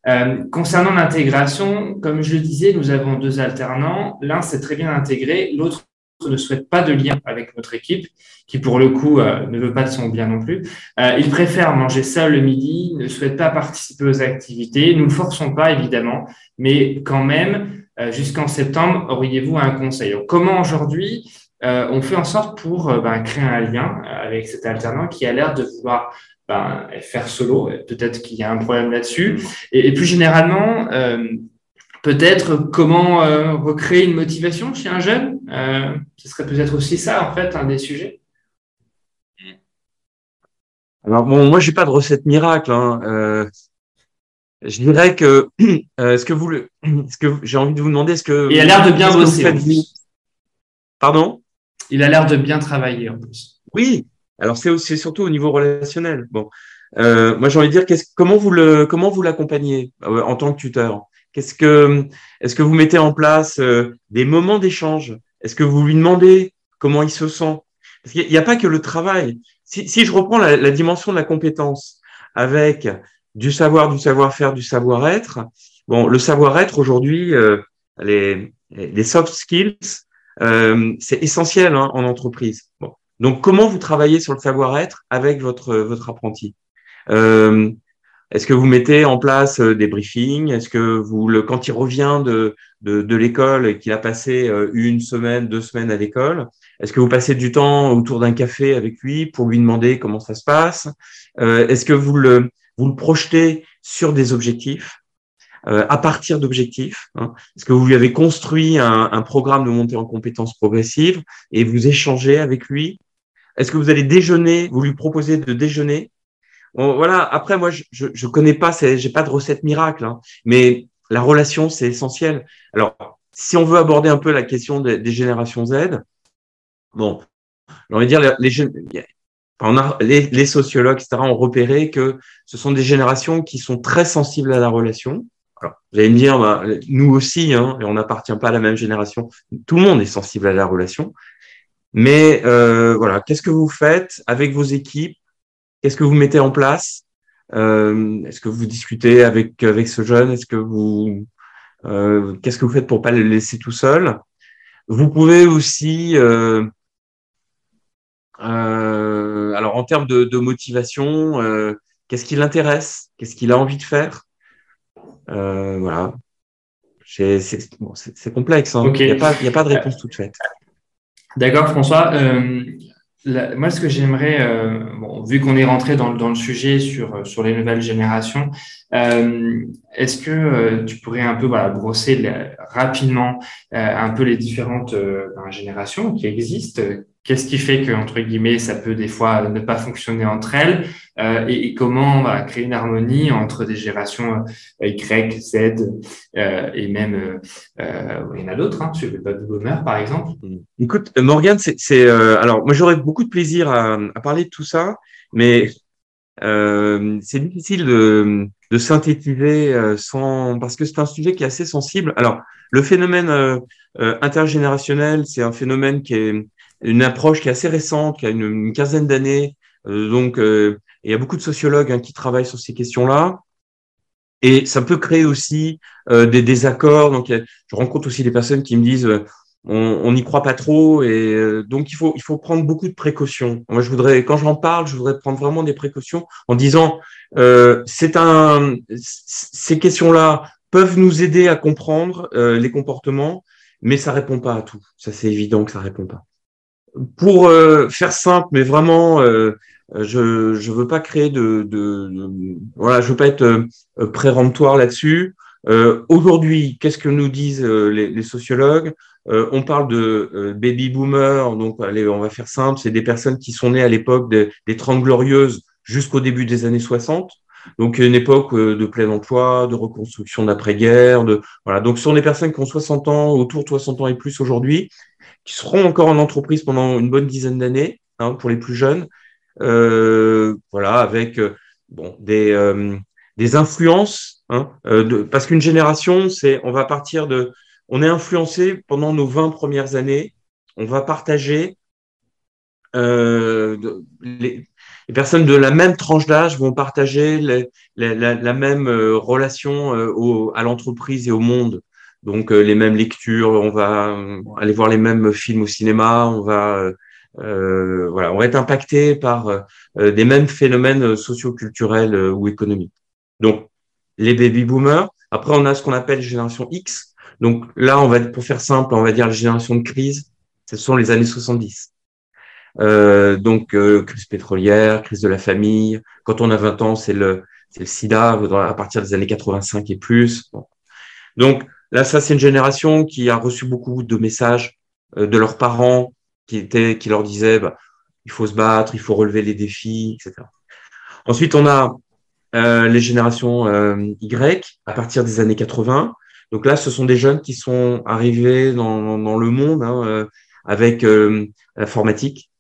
S1: euh, concernant l'intégration, comme je le disais, nous avons deux alternants. L'un s'est très bien intégré, l'autre ne souhaite pas de lien avec notre équipe, qui pour le coup euh, ne veut pas de son bien non plus. Euh, il préfère manger seul le midi, ne souhaite pas participer aux activités. Nous ne forçons pas évidemment, mais quand même, euh, jusqu'en septembre, auriez-vous un conseil? Comment aujourd'hui on fait en sorte pour ben, créer un lien avec cet alternant qui a l'air de vouloir ben, faire solo. Peut-être qu'il y a un problème là-dessus. Mm. Et, plus généralement, euh, peut-être comment euh, recréer une motivation chez un jeune. Euh, ce serait peut-être aussi ça, en fait, un des sujets.
S2: Alors bon, moi j'ai pas de recette miracle. Hein. je dirais que est-ce que vous ce que j'ai envie de vous demander, est-ce que
S1: il a l'air de bien bosser.
S2: Pardon?
S1: Il a l'air de bien travailler en plus.
S2: Oui, alors c'est aussi surtout au niveau relationnel. Bon, euh, moi j'ai envie de dire comment vous le comment vous l'accompagnez euh, en tant que tuteur? Qu'est-ce que est-ce que vous mettez en place euh, des moments d'échange? Est-ce que vous lui demandez comment il se sent? Parce qu'il n'y a, pas que le travail. Si, si je reprends la, dimension de la compétence avec du savoir, du savoir-faire, du savoir-être. Bon, le savoir-être aujourd'hui, les, soft skills, c'est essentiel hein, en entreprise. Donc, comment vous travaillez sur le savoir-être avec votre, votre apprenti? Euh, Est-ce que vous mettez en place euh, des briefings? Est-ce que vous, le, quand il revient de, de, de l'école et qu'il a passé euh, une semaine, deux semaines à l'école, est-ce que vous passez du temps autour d'un café avec lui pour lui demander comment ça se passe? Euh, Est-ce que vous le, vous le projetez sur des objectifs? Euh, à partir d'objectifs hein Est-ce que vous lui avez construit un, un, programme de montée en compétences progressives et vous échangez avec lui? Est-ce que vous allez déjeuner, vous lui proposez de déjeuner? Bon, Voilà. Après, moi, je je connais pas, j'ai pas de recette miracle, hein, mais la relation c'est essentiel. Alors, si on veut aborder un peu la question des, des générations Z, bon, on va dire les, les, les, les sociologues, etc., ont repéré que ce sont des générations qui sont très sensibles à la relation alors, vous allez me dire, bah, nous aussi, hein, et on n'appartient pas à la même génération, tout le monde est sensible à la relation. Mais euh, voilà, qu'est-ce que vous faites avec vos équipes? Qu'est-ce que vous mettez en place? Euh, Est-ce que vous discutez avec avec ce jeune? Est-ce que vous euh, qu'est-ce que vous faites pour pas le laisser tout seul? Vous pouvez aussi euh, euh alors en termes de, de motivation, euh, qu'est-ce qui l'intéresse? Qu'est-ce qu'il a envie de faire? Euh, voilà. C'est bon, complexe. Hein. Il n'y a, a, pas de réponse toute faite.
S1: D'accord, François. Euh, moi, ce que j'aimerais, euh, bon, vu qu'on est rentré dans, le sujet sur, sur les nouvelles générations, euh, est-ce que euh, tu pourrais un peu brosser rapidement un peu les différentes générations qui existent Qu'est-ce qui fait que, entre guillemets, ça peut des fois ne pas fonctionner entre elles euh, et, comment va créer une harmonie entre des générations euh, Y, Z euh, et même, euh, il y en a d'autres, hein, le baby boomer par exemple.
S2: Mm. Écoute, Morgane, c'est, alors moi j'aurais beaucoup de plaisir à, à, parler de tout ça, mais c'est difficile de, de synthétiser sans parce que c'est un sujet qui est assez sensible. Alors, le phénomène intergénérationnel, c'est un phénomène qui est une approche qui est assez récente, qui a une, quinzaine d'années. Euh, donc, euh, il y a beaucoup de sociologues hein, qui travaillent sur ces questions-là. Et ça peut créer aussi euh, des désaccords. Donc, je rencontre aussi des personnes qui me disent on n'y croit pas trop et donc il faut il faut prendre beaucoup de précautions. Moi, je voudrais quand j'en parle, je voudrais prendre vraiment des précautions en disant c'est un ces questions-là peuvent nous aider à comprendre les comportements, mais ça répond pas à tout. Ça c'est évident que ça répond pas pour euh, faire simple, mais vraiment, euh, je je veux pas créer de, de, de, voilà, je veux pas être euh, péremptoire là-dessus. Euh, Aujourd'hui, qu'est-ce que nous disent les, les, sociologues? On parle de baby boomers, donc allez, on va faire simple, c'est des personnes qui sont nées à l'époque des, des 30 glorieuses jusqu'au début des années 60. Donc une époque de plein emploi, de reconstruction d'après-guerre, de voilà. Donc ce sont des personnes qui ont 60 ans, autour de 60 ans et plus aujourd'hui, qui seront encore en entreprise pendant une bonne dizaine d'années, hein, pour les plus jeunes, euh, voilà, avec euh, bon, des, euh, des influences, hein, parce qu'une génération, c'est, on va partir de, on est influencé pendant nos 20 premières années, on va partager les, les, personnes de la même tranche d'âge vont partager la, la, même relation au, à l'entreprise et au monde. Donc euh, les mêmes lectures, on va aller voir les mêmes films au cinéma, on va euh, euh voilà, on va être impacté par euh, des mêmes phénomènes socioculturels ou économiques. Donc les baby boomers. Après on a ce qu'on appelle génération X. Donc là on va pour faire simple, on va dire la génération de crise. Ce sont les années 70. Euh, donc crise pétrolière, crise de la famille. Quand on a 20 ans, c'est le c'est le SIDA à partir des années 85 et plus. Bon. Donc Là, ça, c'est une génération qui a reçu beaucoup de messages euh, de leurs parents qui, étaient, qui leur disaient bah, il faut se battre, il faut relever les défis, etc. Ensuite, on a euh, les générations euh, Y à partir des années 80. Donc là, ce sont des jeunes qui sont arrivés dans, dans le monde hein, euh, avec euh, l'informatique.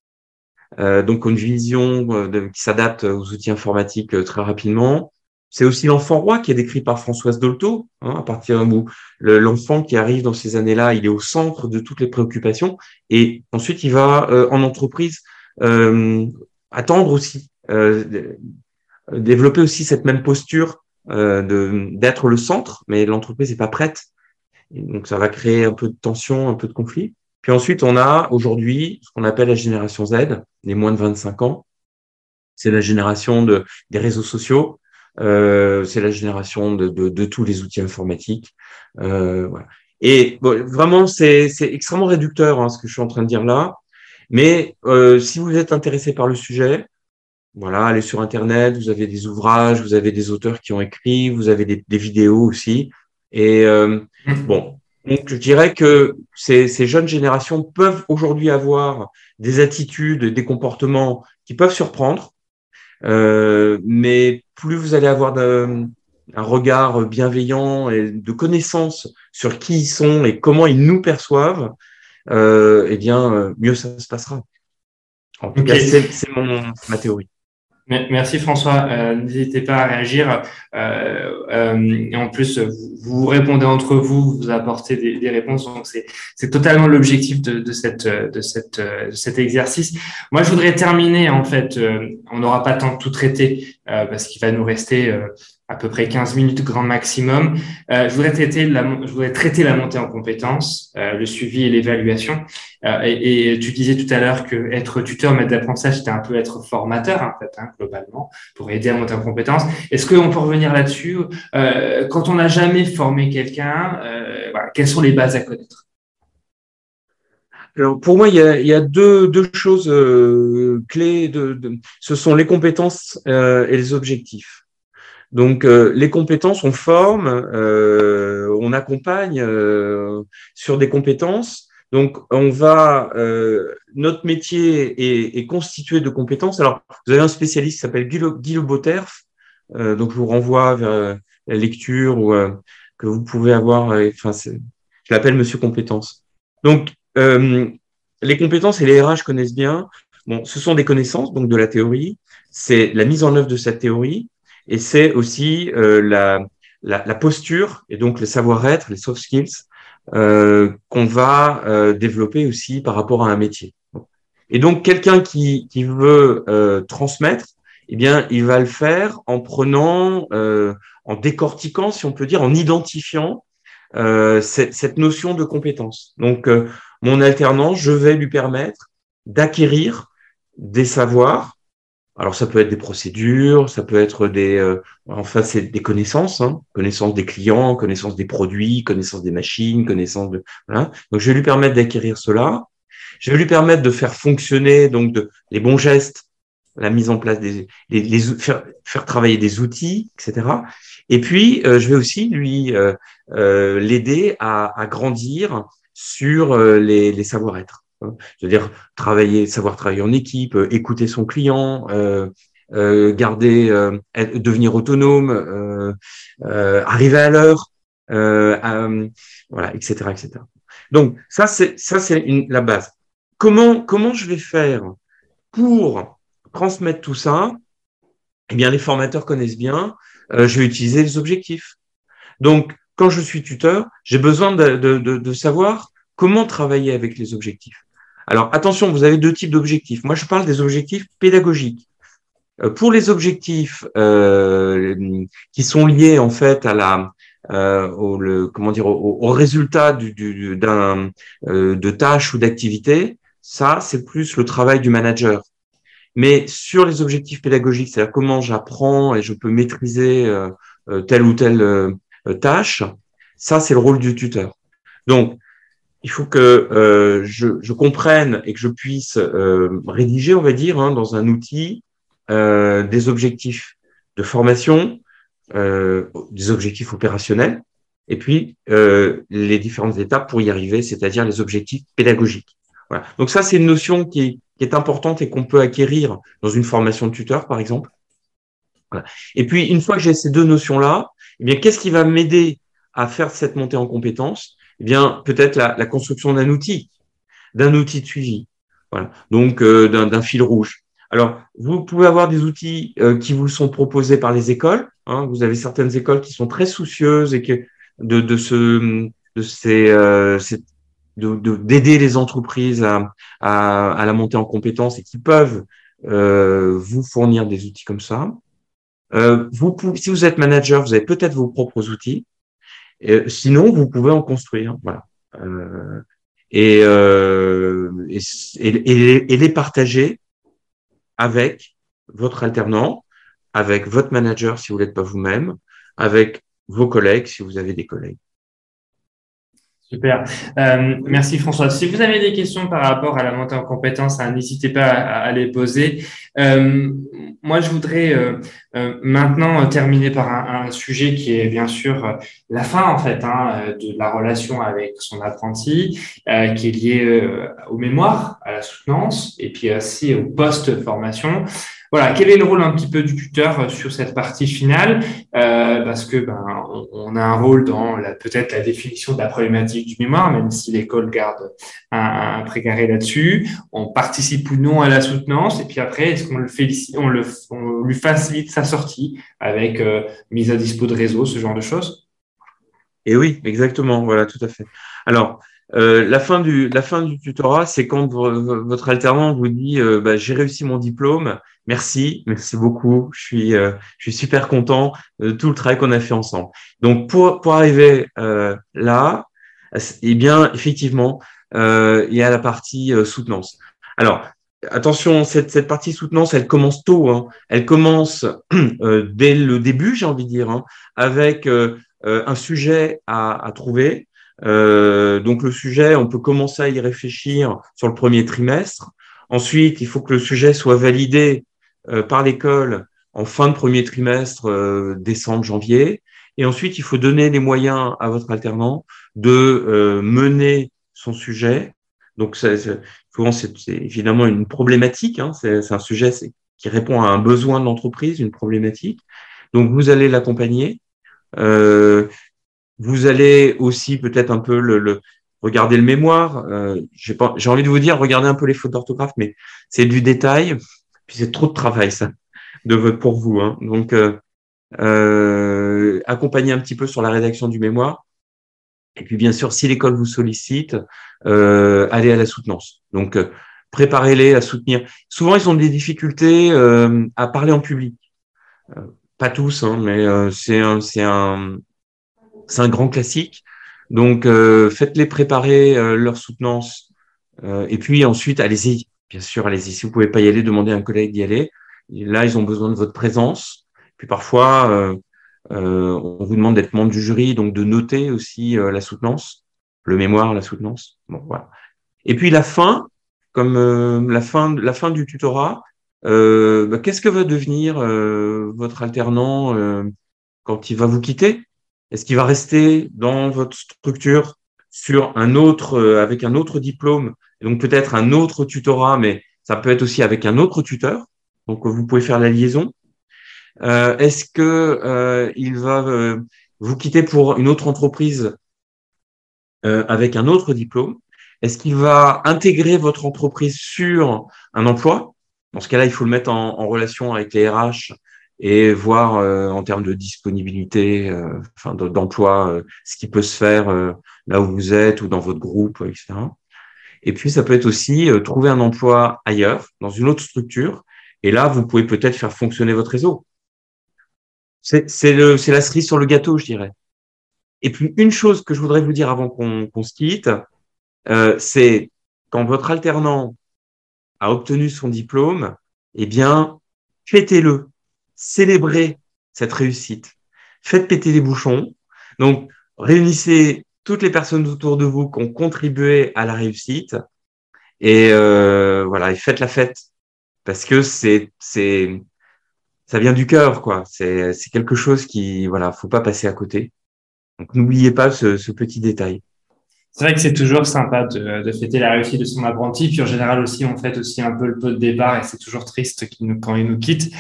S2: donc une vision qui s'adapte aux outils informatiques très rapidement. C'est aussi l'enfant roi qui est décrit par Françoise Dolto, hein, à partir où l'enfant qui arrive dans ces années-là, il est au centre de toutes les préoccupations, et ensuite il va euh, en entreprise euh, attendre aussi, euh, développer aussi cette même posture d'être le centre, mais l'entreprise n'est pas prête. donc, ça va créer un peu de tension, un peu de conflit. Puis ensuite, on a aujourd'hui ce qu'on appelle la génération Z, les moins de 25 ans. C'est la génération de, des réseaux sociaux. Euh, c'est la génération de, de, de, tous les outils informatiques. Euh, voilà. Et bon, vraiment, c'est extrêmement réducteur hein, ce que je suis en train de dire là. Mais euh, si vous êtes intéressé par le sujet, voilà, allez sur Internet, vous avez des ouvrages, vous avez des auteurs qui ont écrit, vous avez des, des vidéos aussi. Et euh, mmh. bon, donc je dirais que ces, ces jeunes générations peuvent aujourd'hui avoir des attitudes, des comportements qui peuvent surprendre, mais plus vous allez avoir de, un regard bienveillant et de connaissance sur qui ils sont et comment ils nous perçoivent, euh, eh bien, mieux ça se passera. En tout cas, c'est ma théorie.
S1: Merci François. Euh, n'hésitez pas à réagir. Euh, euh, en plus, vous, répondez entre vous, vous apportez des, réponses. Donc c'est totalement l'objectif de, cette de cette cet exercice. Moi, je voudrais terminer. En fait, on n'aura pas temps de tout traiter parce qu'il va nous rester à peu près 15 minutes grand maximum. Euh, je, voudrais traiter la, je voudrais traiter la montée en compétences, euh, le suivi et l'évaluation. Euh, et, et, tu disais tout à l'heure que être tuteur, maître d'apprentissage, c'était un peu être formateur, en fait, hein, globalement, pour aider à monter en compétences. Est-ce qu'on peut revenir là-dessus? Euh, Quand on n'a jamais formé quelqu'un, euh, voilà, quelles sont les bases à connaître?
S2: Alors pour moi, il y a, il y a deux, deux, choses euh, clés. De, de, ce sont les compétences et les objectifs. Donc euh, les compétences, on forme, euh, on accompagne euh, sur des compétences. Donc on va, notre métier est, constitué de compétences. Alors vous avez un spécialiste qui s'appelle Guy Boterf, donc je vous renvoie vers la lecture ou que vous pouvez avoir. Enfin, je l'appelle Monsieur Compétences. Donc les compétences et les RH connaissent bien. Bon, ce sont des connaissances, donc de la théorie. C'est la mise en œuvre de cette théorie et c'est aussi euh, la, la, la, posture et donc le savoir-être, les soft skills euh, qu'on va euh, développer aussi par rapport à un métier. Et donc quelqu'un qui, qui veut euh, transmettre, eh bien, il va le faire en prenant, euh, en décortiquant, si on peut dire, en identifiant cette, cette, notion de compétence. Donc, mon alternance, je vais lui permettre d'acquérir des savoirs alors ça peut être des procédures, ça peut être des, euh, enfin c'est des connaissances, hein, des clients, connaissance des produits, connaissance des machines, connaissance de, voilà. Donc je vais lui permettre d'acquérir cela. Je vais lui permettre de faire fonctionner donc de, les bons gestes, la mise en place des, les, les faire, faire, travailler des outils, etc. Et puis euh, je vais aussi lui euh, euh l'aider à, à, grandir sur euh, les, les savoir-être. C'est-à-dire travailler, savoir travailler en équipe, euh, écouter son client, euh, euh, garder, euh, devenir autonome, euh, euh, arriver à l'heure, voilà, etc., etc. Donc ça c'est ça c'est la base. Comment comment je vais faire pour transmettre tout ça? Eh bien, les formateurs connaissent bien. je vais utiliser les objectifs. Donc, quand je suis tuteur, j'ai besoin de, de, de, de savoir comment travailler avec les objectifs. Alors attention, vous avez deux types d'objectifs. Moi, je parle des objectifs pédagogiques. Euh, pour les objectifs euh, qui sont liés en fait à la euh, au, comment dire au, résultat de tâches ou d'activités, ça c'est plus le travail du manager. Mais sur les objectifs pédagogiques, c'est-à-dire comment j'apprends et je peux maîtriser telle ou telle tâche, ça c'est le rôle du tuteur. Donc il faut que euh, je, comprenne et que je puisse euh, rédiger, on va dire, hein, dans un outil, euh, des objectifs de formation, des objectifs opérationnels, et puis les différentes étapes pour y arriver, c'est-à-dire les objectifs pédagogiques. Voilà. Donc ça, c'est une notion qui est, importante et qu'on peut acquérir dans une formation de tuteur, par exemple. Et puis, une fois que j'ai ces deux notions-là, eh bien, qu'est-ce qui va m'aider à faire cette montée en compétences? Eh bien, peut-être la, construction d'un outil, d'un outil de suivi. Voilà. Donc, euh, d'un fil rouge. Alors, vous pouvez avoir des outils euh, qui vous sont proposés par les écoles. Hein. Vous avez certaines écoles qui sont très soucieuses et que de, de ce, de ces, euh, d'aider les entreprises à, à, la montée en compétences et qui peuvent vous fournir des outils comme ça. Vous, si vous êtes manager, vous avez peut-être vos propres outils. Et, sinon, vous pouvez en construire. Voilà. Euh, et, euh, et, et, les partager avec votre alternant, avec votre manager si vous n'êtes pas vous-même, avec vos collègues si vous avez des collègues.
S1: Super. Euh, merci François. Si vous avez des questions par rapport à la montée en compétences, hein, n'hésitez pas à, les poser. Euh, moi, je voudrais euh, euh maintenant terminer par un, sujet qui est bien sûr euh, la fin en fait hein, de la relation avec son apprenti, euh, qui est lié au mémoire, à la soutenance et puis aussi au post-formation. Voilà, quel est le rôle un petit peu du tuteur euh, sur cette partie finale? Euh, Parce que ben, on, a un rôle dans peut-être la définition de la problématique du mémoire, même si l'école garde un, un précaré là-dessus. On participe ou non à la soutenance, et puis après, est-ce qu'on le félicite, on, le, on lui facilite sa sortie avec euh, mise à dispo de réseau, ce genre de choses?
S2: Et oui, exactement. Voilà, tout à fait. Alors, euh, la, fin du, la fin du tutorat, c'est quand votre alternant vous dit euh, bah, j'ai réussi mon diplôme, merci, merci beaucoup, je suis, euh, je suis super content de tout le travail qu'on a fait ensemble. Donc pour, pour arriver là, eh bien effectivement, il y a la partie soutenance. Alors attention, cette, cette partie soutenance, elle commence tôt, hein. elle commence dès le début, j'ai envie de dire, hein, avec un sujet à, à trouver euh, donc le sujet, on peut commencer à y réfléchir sur le premier trimestre. Ensuite, il faut que le sujet soit validé euh, par l'école en fin de premier trimestre, euh, décembre, janvier. Et ensuite, il faut donner les moyens à votre alternant de mener son sujet. Donc, c'est évidemment une problématique. Hein, c'est un sujet qui répond à un besoin de l'entreprise, une problématique. Donc, vous allez l'accompagner. Euh, vous allez aussi peut-être un peu le, regarder le mémoire. Euh, j'ai envie de vous dire, regardez un peu les fautes d'orthographe, mais c'est du détail. C'est trop de travail, ça, de pour vous. Hein. Donc, euh, euh, accompagnez un petit peu sur la rédaction du mémoire. Et puis, bien sûr, si l'école vous sollicite, euh, allez à la soutenance. Donc, euh, préparez-les à soutenir. Souvent, ils ont des difficultés à parler en public. pas tous, hein, mais c'est un, c'est un grand classique. Donc, euh, faites-les préparer euh, leur soutenance. Euh, et puis ensuite, allez-y. Bien sûr, allez-y. Si vous pouvez pas y aller, demandez à un collègue d'y aller. là, ils ont besoin de votre présence. Puis parfois, on vous demande d'être membre du jury, donc de noter aussi la soutenance, le mémoire, la soutenance. Bon, voilà. Et puis la fin, comme la fin, la fin du tutorat. Bah, qu'est-ce que va devenir votre alternant quand il va vous quitter? Est-ce qu'il va rester dans votre structure sur un autre, euh, avec un autre diplôme, donc peut-être un autre tutorat, mais ça peut être aussi avec un autre tuteur. Donc vous pouvez faire la liaison. Euh, Est-ce que euh, il va euh, vous quitter pour une autre entreprise euh, avec un autre diplôme? Est-ce qu'il va intégrer votre entreprise sur un emploi? Dans ce cas-là, il faut le mettre en, en relation avec les RH et voir euh, en termes de disponibilité, euh, enfin d'emploi, ce qui peut se faire là où vous êtes ou dans votre groupe, etc. Et puis ça peut être aussi trouver un emploi ailleurs, dans une autre structure, et là vous pouvez peut-être faire fonctionner votre réseau. C'est la cerise sur le gâteau, je dirais. Et puis une chose que je voudrais vous dire avant qu'on se quitte, c'est quand votre alternant a obtenu son diplôme, eh bien fêtez-le célébrez cette réussite. Faites péter les bouchons. Donc, réunissez toutes les personnes autour de vous qui ont contribué à la réussite et euh, voilà, et faites la fête parce que c'est c'est ça vient du cœur quoi. C'est c'est quelque chose qui voilà, faut pas passer à côté. Donc n'oubliez pas ce, ce petit détail.
S1: C'est vrai que c'est toujours sympa de, de, fêter la réussite de son apprenti. Puis en général aussi, on fête aussi un peu le pot de départ et c'est toujours triste quand il nous quitte.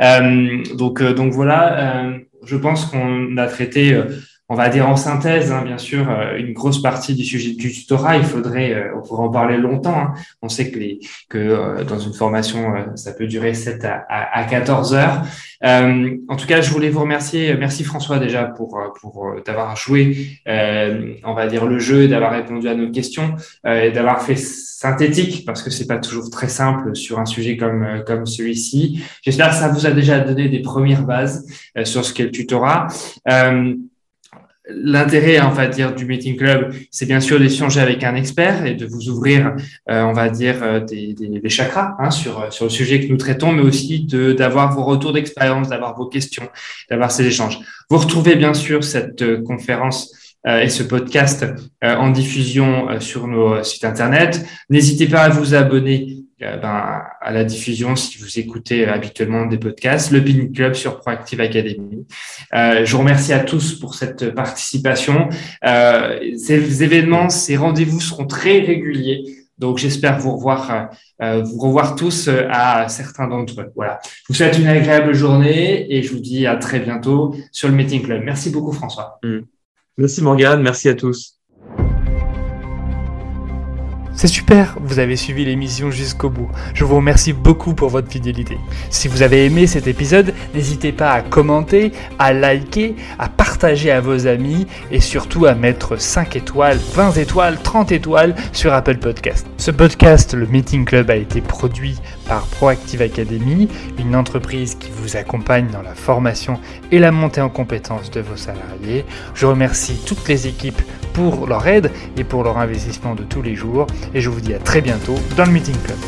S1: Euh, donc, euh, donc voilà, euh, je pense qu'on a traité on va dire en synthèse, hein, bien sûr, euh, une grosse partie du sujet du tutorat. Il faudrait, euh, on pourrait en parler longtemps. Hein. On sait que, euh, dans une formation, ça peut durer 7 à, à, 14 heures. en tout cas, je voulais vous remercier. Merci François déjà pour, pour d'avoir joué, on va dire, le jeu, d'avoir répondu à nos questions, et d'avoir fait synthétique parce que c'est pas toujours très simple sur un sujet comme comme celui-ci. J'espère que ça vous a déjà donné des premières bases sur ce qu'est le tutorat. L'intérêt, on va dire, du meeting club, c'est bien sûr d'échanger avec un expert et de vous ouvrir, euh, on va dire, euh, des, des, chakras hein, sur, sur le sujet que nous traitons, mais aussi d'avoir vos retours d'expérience, d'avoir vos questions, d'avoir ces échanges. Vous retrouvez bien sûr cette euh, conférence et ce podcast en diffusion sur nos sites internet. N'hésitez pas à vous abonner euh, ben, à la diffusion si vous écoutez habituellement des podcasts, le Pin Club sur Proactive Academy. Euh, je vous remercie à tous pour cette participation. Euh, ces événements, ces rendez-vous seront très réguliers. Donc, j'espère vous revoir, euh, vous revoir tous à certains d'entre eux. Voilà. Je vous souhaite une agréable journée et je vous dis à très bientôt sur le Meeting Club. Merci beaucoup, François.
S2: Mm. Merci, Morgane. Merci à tous.
S3: C'est super, vous avez suivi l'émission jusqu'au bout. Je vous remercie beaucoup pour votre fidélité. Si vous avez aimé cet épisode, n'hésitez pas à commenter, à liker, à partager à vos amis et surtout à mettre 5 étoiles, 20 étoiles, 30 étoiles sur Apple Podcast. Ce podcast, le Meeting Club, a été produit par Proactive Academy, une entreprise qui vous accompagne dans la formation et la montée en compétences de vos salariés. Je remercie toutes les équipes pour leur aide et pour leur investissement de tous les jours. Et je vous dis à très bientôt dans le Meeting Club.